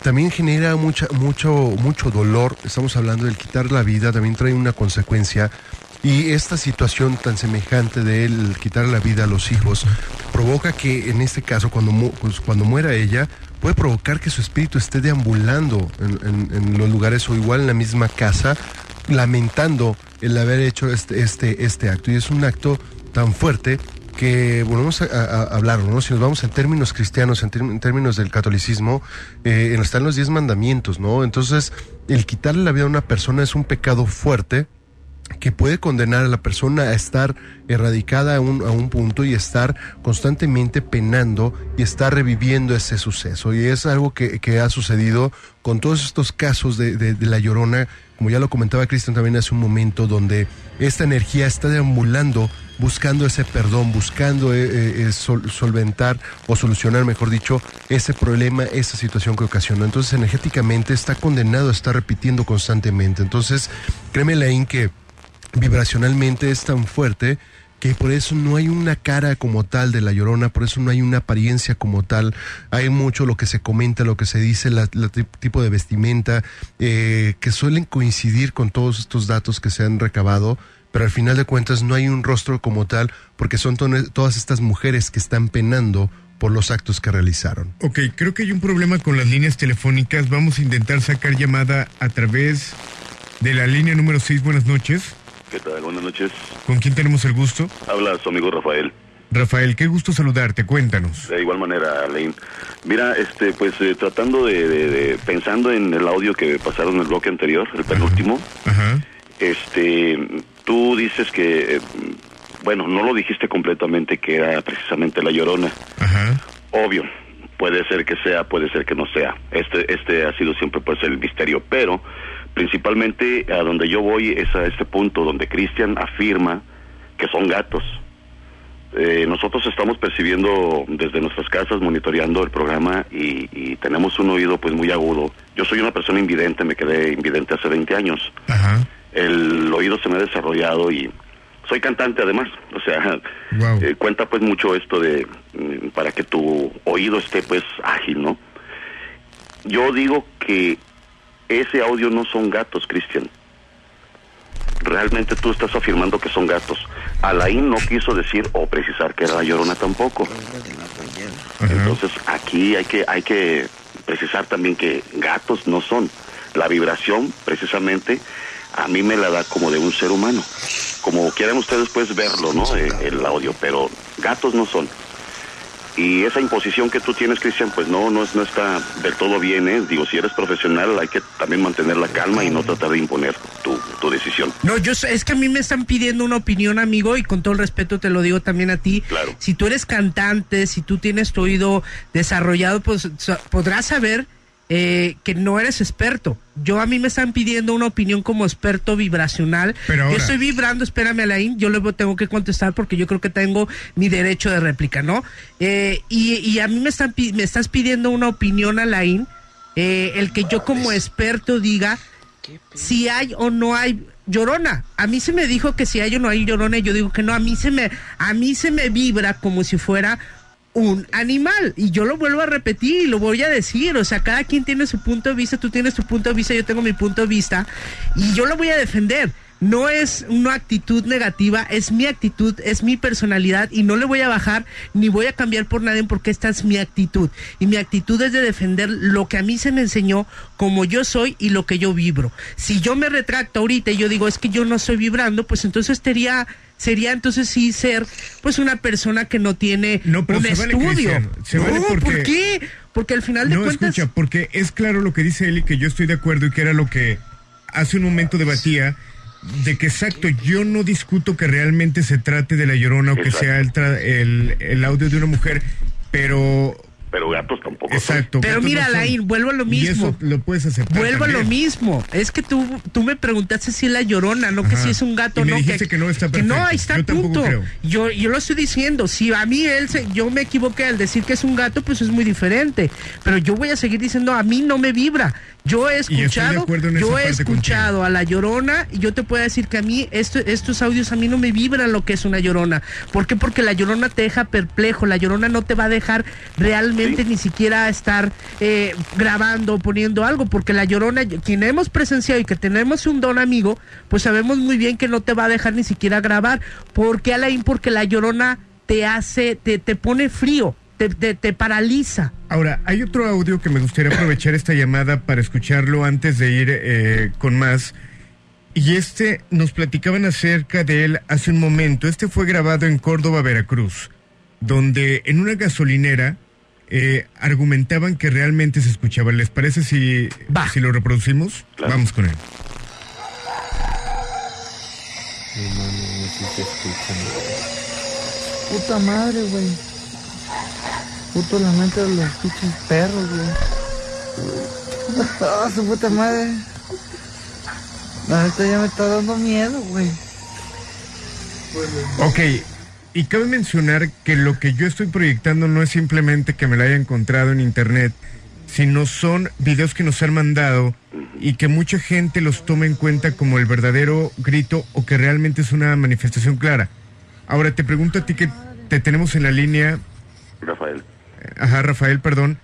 Speaker 5: también genera mucha, mucho, mucho dolor. Estamos hablando del quitar la vida, también trae una consecuencia. Y esta situación tan semejante de él quitar la vida a los hijos provoca que en este caso, cuando, mu- pues, cuando muera ella, puede provocar que su espíritu esté deambulando en, en- en los lugares o igual en la misma casa, lamentando el haber hecho este, este, este acto. Y es un acto tan fuerte que volvemos a, a- a hablarlo, ¿no? Si nos vamos en términos cristianos, en, en términos del catolicismo, eh, están los diez mandamientos, ¿no? Entonces, el quitarle la vida a una persona es un pecado fuerte que puede condenar a la persona a estar erradicada a un, a un punto y estar constantemente penando y estar reviviendo ese suceso. Y es algo que, que ha sucedido con todos estos casos de, de- de la llorona, como ya lo comentaba Cristian también hace un momento, donde esta energía está deambulando buscando ese perdón, buscando eh, eh, eh, sol- solventar o solucionar, mejor dicho, ese problema, esa situación que ocasionó. Entonces, energéticamente está condenado a estar repitiendo constantemente. Entonces, créeme, Laín, que vibracionalmente es tan fuerte que por eso no hay una cara como tal de la llorona, por eso no hay una apariencia como tal. Hay mucho lo que se comenta, lo que se dice, tip- tipo de vestimenta, que suelen coincidir con todos estos datos que se han recabado, pero al final de cuentas no hay un rostro como tal, porque son to- todas estas mujeres que están penando por los actos que realizaron.
Speaker 3: Ok, creo que hay un problema con las líneas telefónicas. Vamos a intentar sacar llamada a través de la línea número 6. Buenas noches.
Speaker 8: ¿Qué tal? Buenas noches.
Speaker 3: ¿Con quién tenemos el gusto?
Speaker 8: Habla su amigo Rafael.
Speaker 3: Rafael, qué gusto saludarte. Cuéntanos.
Speaker 8: De igual manera, Lane. Mira, este, pues eh, tratando de, de- de- pensando en el audio que pasaron en el bloque anterior, el penúltimo,
Speaker 3: Ajá.
Speaker 8: este, tú dices que, eh, bueno, no lo dijiste completamente que era precisamente la llorona.
Speaker 3: Ajá.
Speaker 8: Obvio, puede ser que sea, puede ser que no sea. Este, este ha sido siempre pues el misterio, pero principalmente a donde yo voy es a este punto donde Cristian afirma que son gatos. Eh, nosotros estamos percibiendo desde nuestras casas, monitoreando el programa y, y tenemos un oído pues muy agudo. Yo soy una persona invidente, me quedé invidente hace 20 años.
Speaker 3: Ajá.
Speaker 8: El oído se me ha desarrollado y soy cantante además, o sea,
Speaker 3: Wow.
Speaker 8: eh, cuenta pues mucho esto de mm, para que tu oído esté pues ágil, ¿no? Yo digo que ese audio no son gatos, Cristian. Realmente tú estás afirmando que son gatos. Alain no quiso decir o precisar que era la llorona tampoco. Entonces aquí hay que hay que precisar también que gatos no son. La vibración precisamente a mí me la da como de un ser humano. Como quieran ustedes pues verlo, ¿no? Eh, el audio, pero gatos no son. Y esa imposición que tú tienes, Cristian, pues no, no, es- no está del todo bien, ¿eh? Digo, si eres profesional hay que también mantener la calma y no tratar de imponer tu, tu decisión.
Speaker 4: No, yo es que a mí me están pidiendo una opinión, amigo, y con todo el respeto te lo digo también a ti.
Speaker 8: Claro.
Speaker 4: Si tú eres cantante, si tú tienes tu oído desarrollado, pues podrás saber eh, que no eres experto. Yo a mí me están pidiendo una opinión como experto vibracional.
Speaker 3: Pero
Speaker 4: yo estoy vibrando, espérame, Alain, yo le tengo que contestar porque yo creo que tengo mi derecho de réplica, ¿no? Eh, y, y a mí me, están, me estás pidiendo una opinión, Alain, eh, el que yo como experto diga si hay o no hay llorona. A mí se me dijo que si hay o no hay llorona y yo digo que no, a mí se me a mí se me vibra como si fuera un animal y yo lo vuelvo a repetir y lo voy a decir, o sea, cada quien tiene su punto de vista, tú tienes tu punto de vista, yo tengo mi punto de vista y yo lo voy a defender. No es una actitud negativa, es mi actitud, es mi personalidad y no le voy a bajar ni voy a cambiar por nadie porque esta es mi actitud. Y mi actitud es de defender lo que a mí se me enseñó, como yo soy y lo que yo vibro. Si yo me retracto ahorita y yo digo es que yo no estoy vibrando, pues entonces sería sería entonces sí ser pues una persona que no tiene
Speaker 3: No, pero
Speaker 4: un
Speaker 3: se vale,
Speaker 4: estudio.
Speaker 3: Se
Speaker 4: no,
Speaker 3: vale
Speaker 4: ¿por
Speaker 3: porque-
Speaker 4: qué? Porque al final de
Speaker 3: No,
Speaker 4: cuentas
Speaker 3: escucha, porque es claro lo que dice él y que yo estoy de acuerdo y que era lo que hace un momento debatía, de que exacto, yo no discuto que realmente se trate de la llorona o que sea el, tra- el, el audio de una mujer, pero...
Speaker 8: Pero gatos tampoco. son.
Speaker 3: Exacto.
Speaker 4: Pero mira,
Speaker 3: no
Speaker 4: vuelvo a lo
Speaker 3: Y
Speaker 4: mismo.
Speaker 3: eso lo puedes aceptar.
Speaker 4: Vuelvo a lo mismo. Es que tú, tú me preguntaste si es la llorona, no que si es un gato
Speaker 3: Y me
Speaker 4: no.
Speaker 3: dijiste que no está
Speaker 4: no,
Speaker 3: perfecto.
Speaker 4: ahí está
Speaker 3: Yo
Speaker 4: punto.
Speaker 3: creo.
Speaker 4: Yo, yo lo estoy diciendo. Si a mí él se, yo me equivoqué al decir que es un gato, pues es muy diferente. Pero yo voy a seguir diciendo, a mí no me vibra. Yo he escuchado, yo he escuchado a la llorona y yo te puedo decir que a mí esto, estos audios a mí no me vibran lo que es una llorona. ¿Por qué? Porque la llorona te deja perplejo. La llorona no te va a dejar realmente
Speaker 8: Sí.
Speaker 4: ni siquiera estar eh, grabando, poniendo algo, porque la llorona, quien hemos presenciado y que tenemos un don amigo, pues sabemos muy bien que no te va a dejar ni siquiera grabar. ¿Por qué, Alain? Porque la llorona te hace, te, te pone frío, te, te, te paraliza.
Speaker 3: Ahora, hay otro audio que me gustaría aprovechar esta llamada para escucharlo antes de ir eh, con más. Y este nos platicaban acerca de él hace un momento. Este fue grabado en Córdoba, Veracruz, donde en una gasolinera eh, argumentaban que realmente se escuchaba. ¿Les parece si,
Speaker 4: Va.
Speaker 3: si lo reproducimos?
Speaker 8: Claro.
Speaker 3: Vamos con él.
Speaker 9: Puta madre, güey. Puto lamento de los pinches perros, güey. Ah, su puta madre. La neta ya me está dando miedo, güey.
Speaker 3: Ok, y cabe mencionar que lo que yo estoy proyectando no es simplemente que me lo haya encontrado en internet, sino son videos que nos han mandado y que mucha gente los toma en cuenta como el verdadero grito o que realmente es una manifestación clara. Ahora te pregunto a ti que te tenemos en la línea,
Speaker 8: Rafael.
Speaker 3: ajá Rafael, perdón,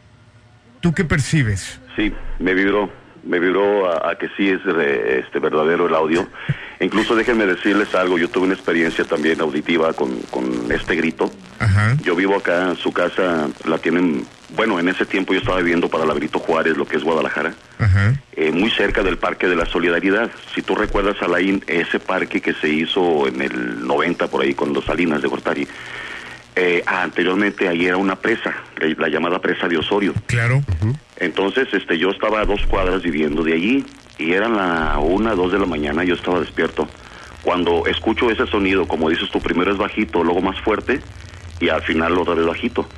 Speaker 3: ¿tú qué percibes?
Speaker 8: Sí, me vibró, me vibró a, a que sí es re- este verdadero el audio. Incluso déjenme decirles algo, yo tuve una experiencia también auditiva con, con este grito.
Speaker 3: Ajá,
Speaker 8: Yo vivo acá, su casa la tienen, bueno, en ese tiempo yo estaba viviendo para la Brito Juárez, lo que es Guadalajara,
Speaker 3: ajá,
Speaker 8: eh, muy cerca del Parque de la Solidaridad. Si tú recuerdas, Alain, ese parque que se hizo en el 90 por ahí con los Salinas de Gortari, eh, anteriormente ahí era una presa, la, la llamada presa de Osorio.
Speaker 3: claro,
Speaker 8: Entonces, este, yo estaba a dos cuadras viviendo de allí y eran la una, dos de la mañana, yo estaba despierto. Cuando escucho ese sonido, como dices tú, primero es bajito, luego más fuerte y al final otra vez bajito.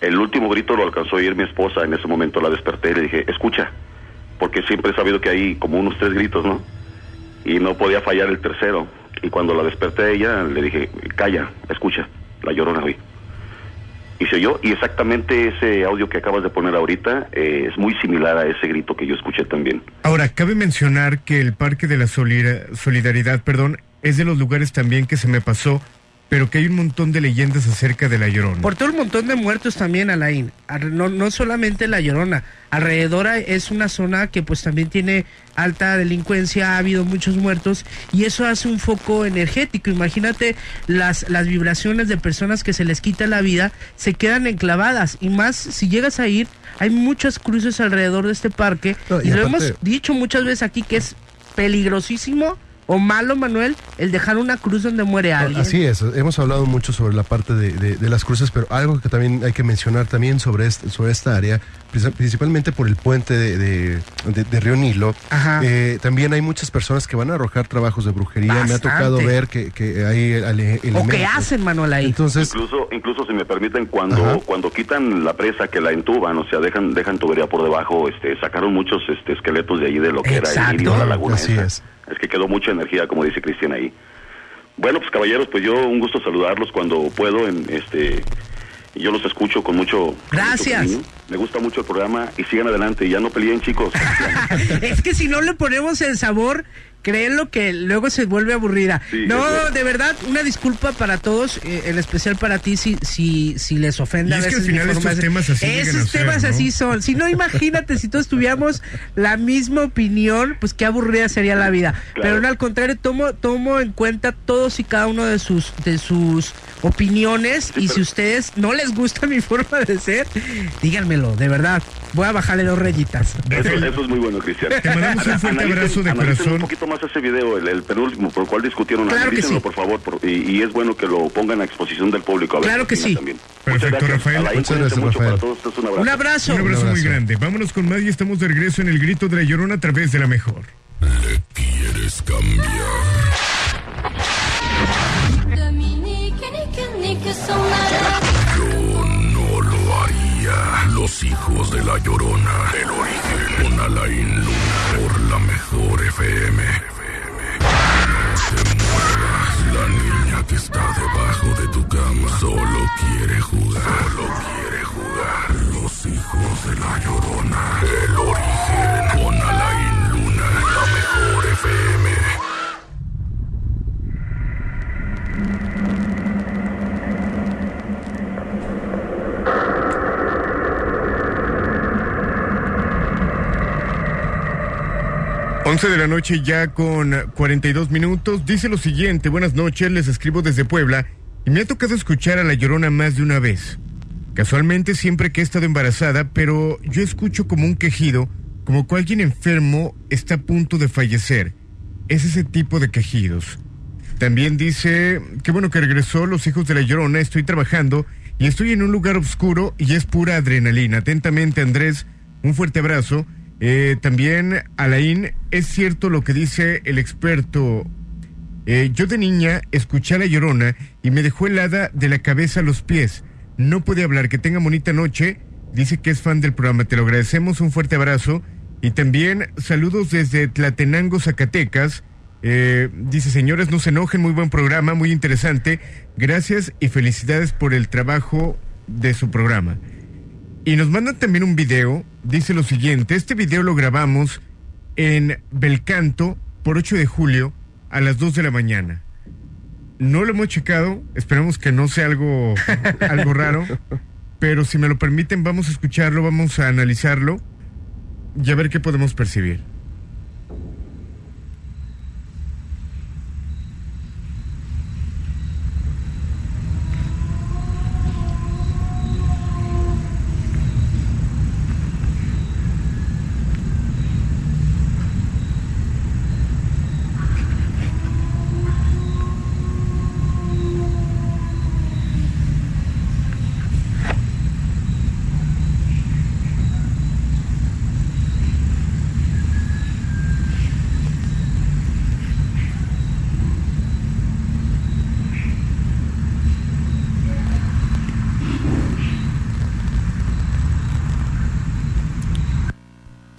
Speaker 8: El último grito lo alcanzó a oír mi esposa, en ese momento la desperté y le dije, escucha, porque siempre he sabido que hay como unos tres gritos, ¿no? Y no podía fallar el tercero. Y cuando la desperté a ella, le dije, calla, escucha, la llorona hoy. Y se oyó, y exactamente ese audio que acabas de poner ahorita eh, es muy similar a ese grito que yo escuché también.
Speaker 3: Ahora, cabe mencionar que el Parque de la Solidaridad, perdón, es de los lugares también que se me pasó, pero que hay un montón de leyendas acerca de la Llorona.
Speaker 4: Por todo el montón de muertos también, Alain. No, no solamente La Llorona. Alrededor es una zona que pues también tiene alta delincuencia, ha habido muchos muertos y eso hace un foco energético. Imagínate las, las vibraciones de personas que se les quita la vida, se quedan enclavadas y más si llegas a ir, hay muchas cruces alrededor de este parque
Speaker 5: No, y
Speaker 4: y, lo hemos dicho muchas veces aquí que es peligrosísimo o malo, Manuel, el dejar una cruz donde muere alguien.
Speaker 5: Así es, hemos hablado mucho sobre la parte de, de- de las cruces, pero algo que también hay que mencionar también sobre, este, sobre esta área, princi- principalmente por el puente de, de- de- de Río Nilo,
Speaker 4: Ajá.
Speaker 5: eh, también hay muchas personas que van a arrojar trabajos de brujería. Me ha tocado ver que, que hay ele-
Speaker 4: o que
Speaker 5: elementos.
Speaker 4: hacen, Manuel, ahí.
Speaker 5: Entonces,
Speaker 8: Incluso, incluso si me permiten, cuando
Speaker 5: Ajá.
Speaker 8: cuando quitan la presa que la entuban, o sea, dejan dejan tubería por debajo, este, sacaron muchos este, esqueletos de ahí de lo que era
Speaker 4: Exacto.
Speaker 8: el río, la laguna
Speaker 5: Así
Speaker 8: esa.
Speaker 5: es.
Speaker 8: Es que quedó mucha energía, como dice Cristian ahí. Bueno, pues caballeros, pues yo un gusto saludarlos cuando puedo, en este, yo los escucho con mucho, con mucho
Speaker 4: Gracias.
Speaker 8: Me gusta mucho el programa y sigan adelante, ya no peleen chicos.
Speaker 4: es que si no le ponemos el sabor créelo que luego se vuelve aburrida.
Speaker 8: Sí,
Speaker 4: no, de verdad, una disculpa para todos, eh, en especial para ti si, si, si les ofende
Speaker 3: Y
Speaker 4: a
Speaker 3: es que
Speaker 4: veces
Speaker 3: al final estos temas así
Speaker 4: Esos
Speaker 3: ser,
Speaker 4: temas
Speaker 3: ¿no?
Speaker 4: así son. Si no, imagínate, si todos tuviéramos la misma opinión, pues qué aburrida sería la vida. Pero no, al contrario, tomo, tomo en cuenta todos y cada uno de sus, de sus opiniones y si ustedes no les gusta mi forma de ser, díganmelo, de verdad. Voy a bajarle dos rayitas.
Speaker 8: Eso, eso es muy bueno, Cristian.
Speaker 3: Te mandamos un fuerte
Speaker 8: analicen-
Speaker 3: abrazo de corazón.
Speaker 8: un poquito más ese video, el, el penúltimo, por el cual discutieron.
Speaker 4: Claro que sí.
Speaker 8: por favor, por- y, y es bueno que lo pongan a exposición del público. A ver
Speaker 4: Claro que sí.
Speaker 8: También.
Speaker 3: Perfecto,
Speaker 8: Muchas gracias.
Speaker 3: Rafael.
Speaker 8: Alain,
Speaker 5: Muchas gracias,
Speaker 8: mucho.
Speaker 5: Rafael.
Speaker 8: Para todos, ustedes un abrazo.
Speaker 4: Un abrazo.
Speaker 3: Un abrazo,
Speaker 5: Un
Speaker 3: muy
Speaker 5: abrazo.
Speaker 3: grande. Vámonos con más y estamos de regreso en el grito de la llorona a través de la mejor.
Speaker 1: ¿Le quieres cambiar? Los hijos de la llorona. El origen. Con Alain Luna. Por la mejor FM. No te muevas. La niña que está debajo de tu cama solo quiere jugar. Solo quiere jugar. Los hijos de la llorona. El origen. Con Alain Luna. La mejor FM.
Speaker 3: Once de la noche ya con 42 minutos. Dice lo siguiente, buenas noches, les escribo desde Puebla y me ha tocado escuchar a La Llorona más de una vez. Casualmente siempre que he estado embarazada, pero yo escucho como un quejido, como que enfermo está a punto de fallecer. Es ese tipo de quejidos. También dice, qué bueno que regresó Los Hijos de la Llorona, estoy trabajando y estoy en un lugar oscuro y es pura adrenalina. Atentamente, Andrés, un fuerte abrazo. Eh, también, Alain, es cierto lo que dice el experto. Eh, yo de niña escuché a la Llorona y me dejó helada de la cabeza a los pies. No puede hablar, que tenga bonita noche. Dice que es fan del programa, te lo agradecemos, un fuerte abrazo. Y también saludos desde Tlatenango, Zacatecas. Eh, dice, señores, no se enojen, muy buen programa, muy interesante. Gracias y felicidades por el trabajo de su programa. Y nos mandan también un video, dice lo siguiente, este video lo grabamos en Belcanto por 8 de julio a las 2 de la mañana. No lo hemos checado, esperamos que no sea algo, algo raro, pero si me lo permiten vamos a escucharlo, vamos a analizarlo y a ver qué podemos percibir.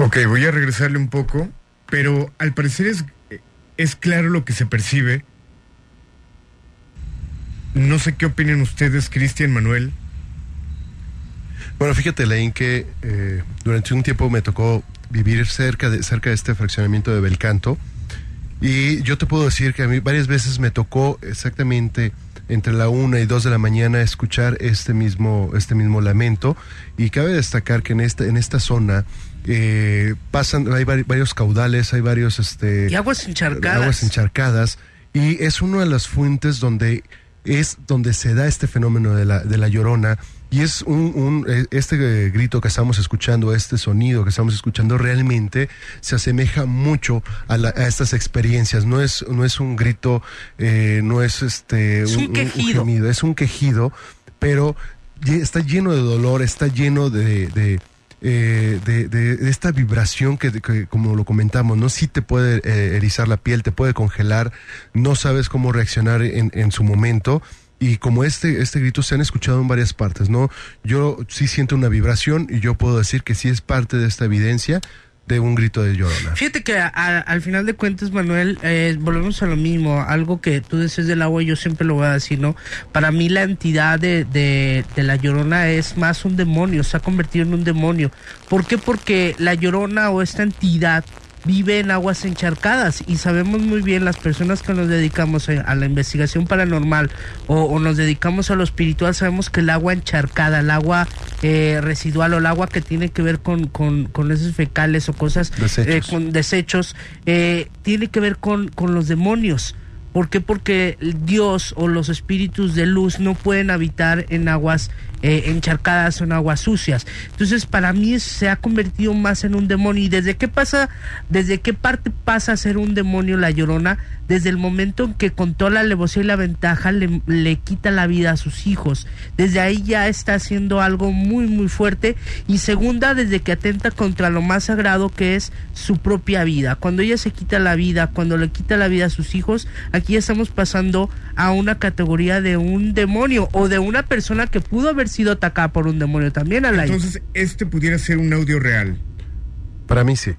Speaker 3: Ok, voy a regresarle un poco, pero al parecer es, es claro lo que se percibe. No sé qué opinan ustedes, Cristian Manuel.
Speaker 5: Bueno, fíjate, Leín, que eh, durante un tiempo me tocó vivir cerca de, cerca de este fraccionamiento de Belcanto. Y yo te puedo decir que a mí varias veces me tocó exactamente entre la una y dos de la mañana escuchar este mismo, este mismo lamento. Y cabe destacar que en esta, en esta zona eh, pasan, hay vari- varios caudales, hay varios este
Speaker 4: Y aguas encharcadas.
Speaker 5: aguas encharcadas y es una de las fuentes donde es donde se da este fenómeno de la, de la llorona y es un, un, eh, este eh, grito que estamos escuchando, este sonido que estamos escuchando realmente se asemeja mucho a, la- a estas experiencias. No es, no es un grito, eh, no es este
Speaker 4: Es un quejido.
Speaker 5: gemido, es un quejido, pero está lleno de dolor, está lleno de, de, eh, de, de- esta vibración que, que, como lo comentamos, no sí te puede eh, erizar la piel, te puede congelar, no sabes cómo reaccionar en, en su momento. Y como este, este grito se han escuchado en varias partes, ¿no? Yo sí siento una vibración y yo puedo decir que sí es parte de esta evidencia de un grito de llorona.
Speaker 4: Fíjate que al final de cuentas, Manuel, eh, volvemos a lo mismo. Algo que tú decías del agua, yo siempre lo voy a decir, ¿no? Para mí la entidad de, de, de la llorona es más un demonio, se ha convertido en un demonio. ¿Por qué? Porque la llorona o esta entidad vive en aguas encharcadas y sabemos muy bien las personas que nos dedicamos a, la investigación paranormal o, o nos dedicamos a lo espiritual, sabemos que el agua encharcada, el agua eh, residual o el agua que tiene que ver con, con, con esos fecales o cosas
Speaker 5: Desechos.
Speaker 4: eh, con desechos, eh, tiene que ver con, con los demonios. ¿Por qué? Porque Dios o los espíritus de luz no pueden habitar en aguas eh, encharcadas en aguas sucias. Entonces, para mí se ha convertido más en un demonio. ¿Y desde qué pasa, desde qué parte pasa a ser un demonio la llorona? Desde el momento en que con toda la alevosía y la ventaja le, le quita la vida a sus hijos. Desde ahí ya está haciendo algo muy, muy fuerte. Y segunda, desde que atenta contra lo más sagrado que es su propia vida. Cuando ella se quita la vida, cuando le quita la vida a sus hijos, aquí estamos pasando a una categoría de un demonio o de una persona que pudo haber sido atacada por un demonio también a la
Speaker 3: Entonces, este pudiera ser un audio real.
Speaker 5: Para mí sí.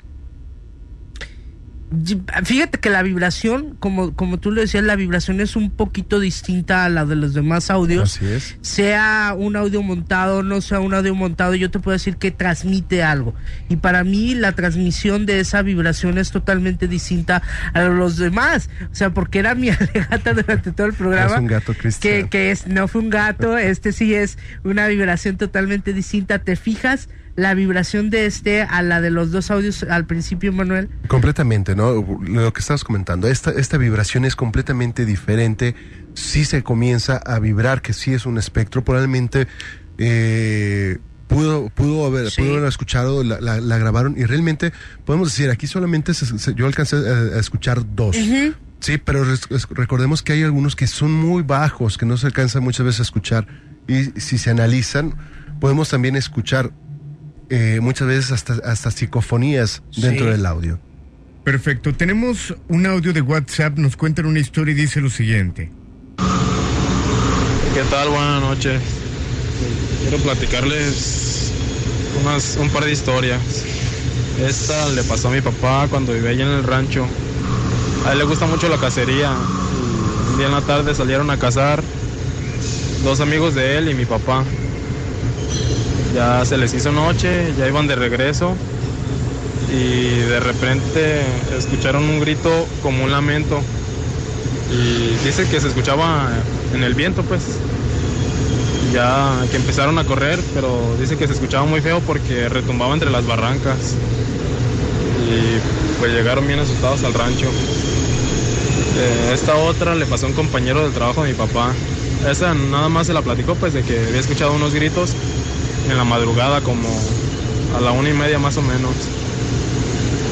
Speaker 4: Fíjate que la vibración, como, como tú lo decías, la vibración es un poquito distinta a la de los demás audios.
Speaker 5: Así es.
Speaker 4: Sea un audio montado, no sea un audio montado, yo te puedo decir que transmite algo. Y para mí la transmisión de esa vibración es totalmente distinta a los demás. O sea, porque era mi alegata durante todo el programa.
Speaker 5: Es un gato, Cristian.
Speaker 4: Que, que es, no fue un gato, este sí es una vibración totalmente distinta. ¿Te fijas? La vibración de este a la de los dos audios al principio, Manuel.
Speaker 5: Completamente, ¿no? Lo que estabas comentando, esta, esta vibración es completamente diferente. Sí se comienza a vibrar, que sí es un espectro, probablemente eh, pudo, pudo, haber,
Speaker 4: Sí.
Speaker 5: pudo haber escuchado, la, la- la grabaron y realmente podemos decir, aquí solamente se- se- yo alcancé a, a escuchar dos. Sí, pero recordemos que hay algunos que son muy bajos, que no se alcanza muchas veces a escuchar. Y si se analizan, podemos también escuchar eh, muchas veces hasta, hasta psicofonías dentro
Speaker 3: Sí.
Speaker 5: del audio.
Speaker 3: Perfecto. Tenemos un audio de WhatsApp, nos cuentan una historia y dice lo siguiente.
Speaker 10: ¿Qué tal? Buenas noches. Quiero platicarles unas, un par de historias. Esta le pasó a mi papá cuando vivía allá en el rancho. A él le gusta mucho la cacería. Un día en la tarde salieron a cazar dos amigos de él y mi papá. Ya se les hizo noche, ya iban de regreso y de repente escucharon un grito como un lamento. Y dice que se escuchaba en el viento pues. Ya que empezaron a correr pero dice que se escuchaba muy feo porque retumbaba entre las barrancas. Y pues llegaron bien asustados al rancho. Eh, esta otra le pasó a un compañero del trabajo de mi papá esa nada más se la platicó pues de que había escuchado unos gritos en la madrugada como a la una y media más o menos.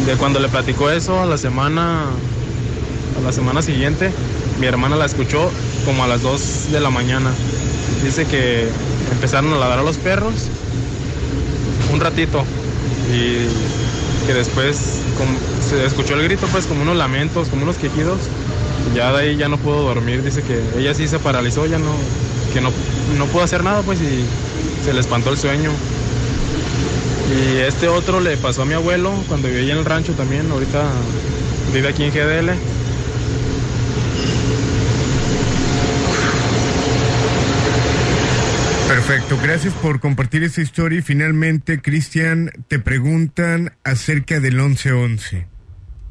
Speaker 10: De cuando le platicó eso a la semana a la semana siguiente mi hermana la escuchó como a las 2 de la mañana. Dice que empezaron a ladrar los perros un ratito y que después se escuchó el grito pues como unos lamentos como unos quejidos ya de ahí ya no pudo dormir dice que ella sí se paralizó ya no que no, no pudo hacer nada pues y se le espantó el sueño y este otro le pasó a mi abuelo cuando vivía en el rancho también. Ahorita vive aquí en GDL.
Speaker 3: Perfecto, gracias por compartir esa historia y finalmente, Cristian, te preguntan acerca del 1111.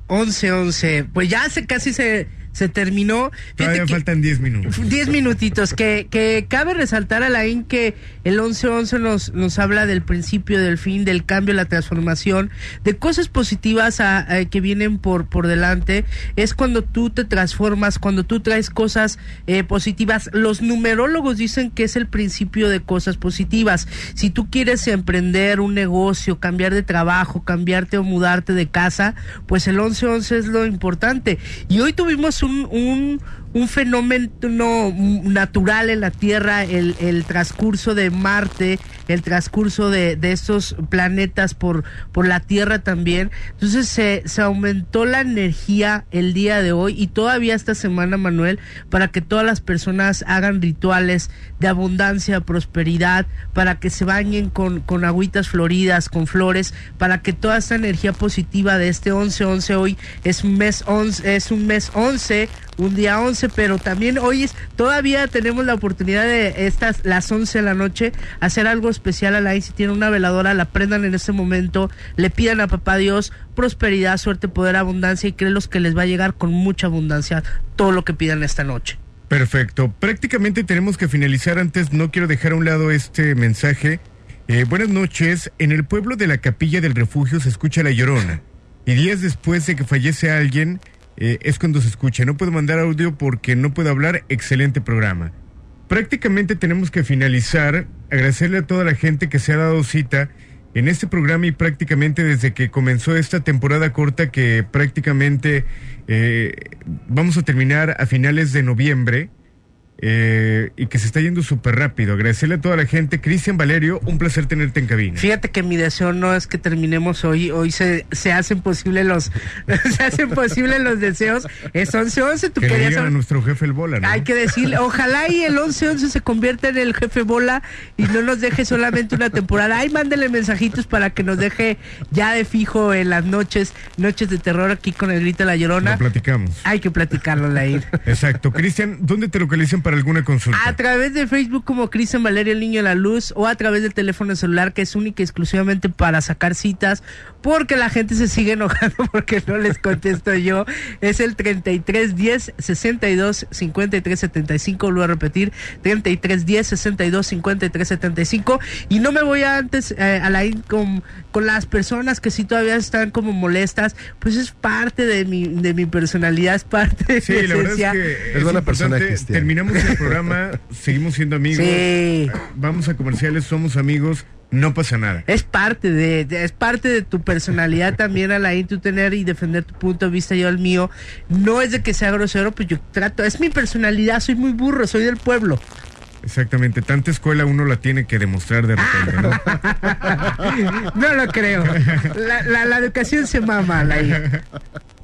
Speaker 4: 11-11. Pues ya se casi se, se terminó.
Speaker 3: Todavía faltan 10 minutos.
Speaker 4: 10 minutitos, que, que cabe resaltar a la que el 11-11 nos, nos habla del principio, del fin, del cambio, la transformación, de cosas positivas a- a- que vienen por, por delante. Es cuando tú te transformas, cuando tú traes cosas eh, positivas. Los numerólogos dicen que es el principio de cosas positivas. Si tú quieres emprender un negocio, cambiar de trabajo, cambiarte o mudarte de casa, pues el 11-11 es lo importante. Y hoy tuvimos un, un, un fenómeno natural en la Tierra, el, el transcurso de Marte, el transcurso de, de estos planetas por, por la Tierra también. Entonces se, se aumentó la energía el día de hoy y todavía esta semana, Manuel, para que todas las personas hagan rituales de abundancia, prosperidad, para que se bañen con, con agüitas floridas, con flores, para que toda esta energía positiva de este 11-11 hoy es un mes 11, es un mes 11 un día 11, pero también hoy es, todavía tenemos la oportunidad de estas, las 11 de la noche, hacer algo especial a la si tiene una veladora, la prendan en este momento, le pidan a papá Dios prosperidad, suerte, poder, abundancia y créelos que les va a llegar con mucha abundancia todo lo que pidan esta noche.
Speaker 3: Perfecto. Prácticamente tenemos que finalizar antes. No quiero dejar a un lado este mensaje. Eh, buenas noches. En el pueblo de la Capilla del Refugio se escucha la llorona. Y días después de que fallece alguien, eh, es cuando se escucha. No puedo mandar audio porque no puedo hablar. Excelente programa. Prácticamente tenemos que finalizar. Agradecerle a toda la gente que se ha dado cita en este programa y prácticamente desde que comenzó esta temporada corta que prácticamente eh, vamos a terminar a finales de noviembre. Eh, y que se está yendo súper rápido. Agradecerle a toda la gente. Cristian Valerio, un placer tenerte en cabina.
Speaker 4: Fíjate que mi deseo no es que terminemos hoy. Hoy se, se hacen posibles los se hacen posibles los deseos. Es 11-11. Tú
Speaker 3: que
Speaker 4: querías
Speaker 3: digan a nuestro jefe el bola, ¿no?
Speaker 4: Hay que decirle, ojalá y el 11-11 se convierta en el jefe bola y no nos deje solamente una temporada. Ay, mándele mensajitos para que nos deje ya de fijo en las noches, noches de terror aquí con el grito de la llorona.
Speaker 3: Lo platicamos.
Speaker 4: Hay que platicarlo, Lair.
Speaker 3: Exacto. Cristian, ¿dónde te localizan para alguna consulta?
Speaker 4: A través de Facebook como Cristian Valeria el Niño de la Luz o a través del teléfono celular que es única y exclusivamente para sacar citas porque la gente se sigue enojando porque no les contesto yo. Es el 33 10 62 53 75, lo voy a repetir, 33 10 62 53 75 y no me voy a antes eh, a la in- con, con las personas que sí todavía están como molestas, pues es parte de mi de mi personalidad, es parte de
Speaker 3: Sí,
Speaker 4: mi
Speaker 3: la verdad es
Speaker 4: esencia.
Speaker 3: que es importante. Terminamos el programa, seguimos siendo amigos.
Speaker 4: Sí.
Speaker 3: Vamos a comerciales, somos amigos, no pasa nada.
Speaker 4: Es parte de, de- es parte de tu personalidad también, Alain, tú tener y defender tu punto de vista, yo el mío. No es de que sea grosero, pues yo trato, es mi personalidad, soy muy burro, soy del pueblo.
Speaker 3: Exactamente, tanta escuela uno la tiene que demostrar de repente, ¿no?
Speaker 4: No lo creo. La, la- la educación se mama, Alain.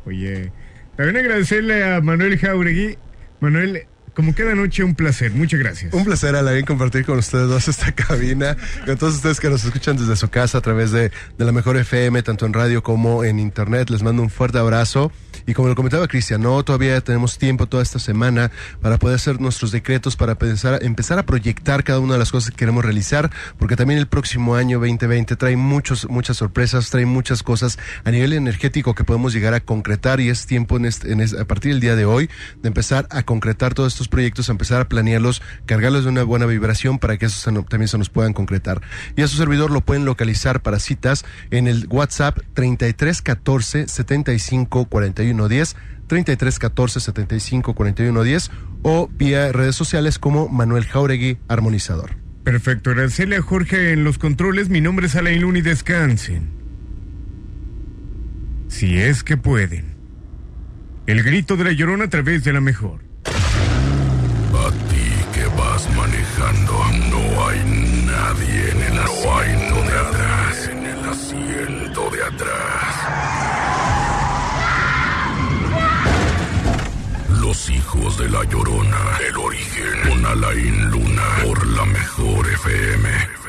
Speaker 3: Oye, también agradecerle a Manuel Jauregui. Manuel, como cada noche, un placer. Muchas gracias.
Speaker 5: Un placer, Alain, compartir con ustedes dos esta cabina, con todos ustedes que nos escuchan desde su casa a través de, de la mejor FM, tanto en radio como en internet. Les mando un fuerte abrazo. Y como lo comentaba Cristian, no, todavía tenemos tiempo toda esta semana para poder hacer nuestros decretos, para pensar, empezar a proyectar cada una de las cosas que queremos realizar, porque también el próximo año 2020 trae muchos, muchas sorpresas, trae muchas cosas a nivel energético que podemos llegar a concretar y es tiempo en este, en este- a partir del día de hoy de empezar a concretar todos estos proyectos, a empezar a planearlos, cargarlos de una buena vibración para que esos también se nos puedan concretar. Y a su servidor lo pueden localizar para citas en el WhatsApp 33 14 75 41 10 33 14 75 41 10 o vía redes sociales como Manuel Jauregui Armonizador.
Speaker 3: Perfecto, agradecerle a Jorge en los controles. Mi nombre es Alain Luna y descansen. Si es que pueden. El grito de la llorona a través de la mejor.
Speaker 1: El origen con Alain Luna por la mejor FM.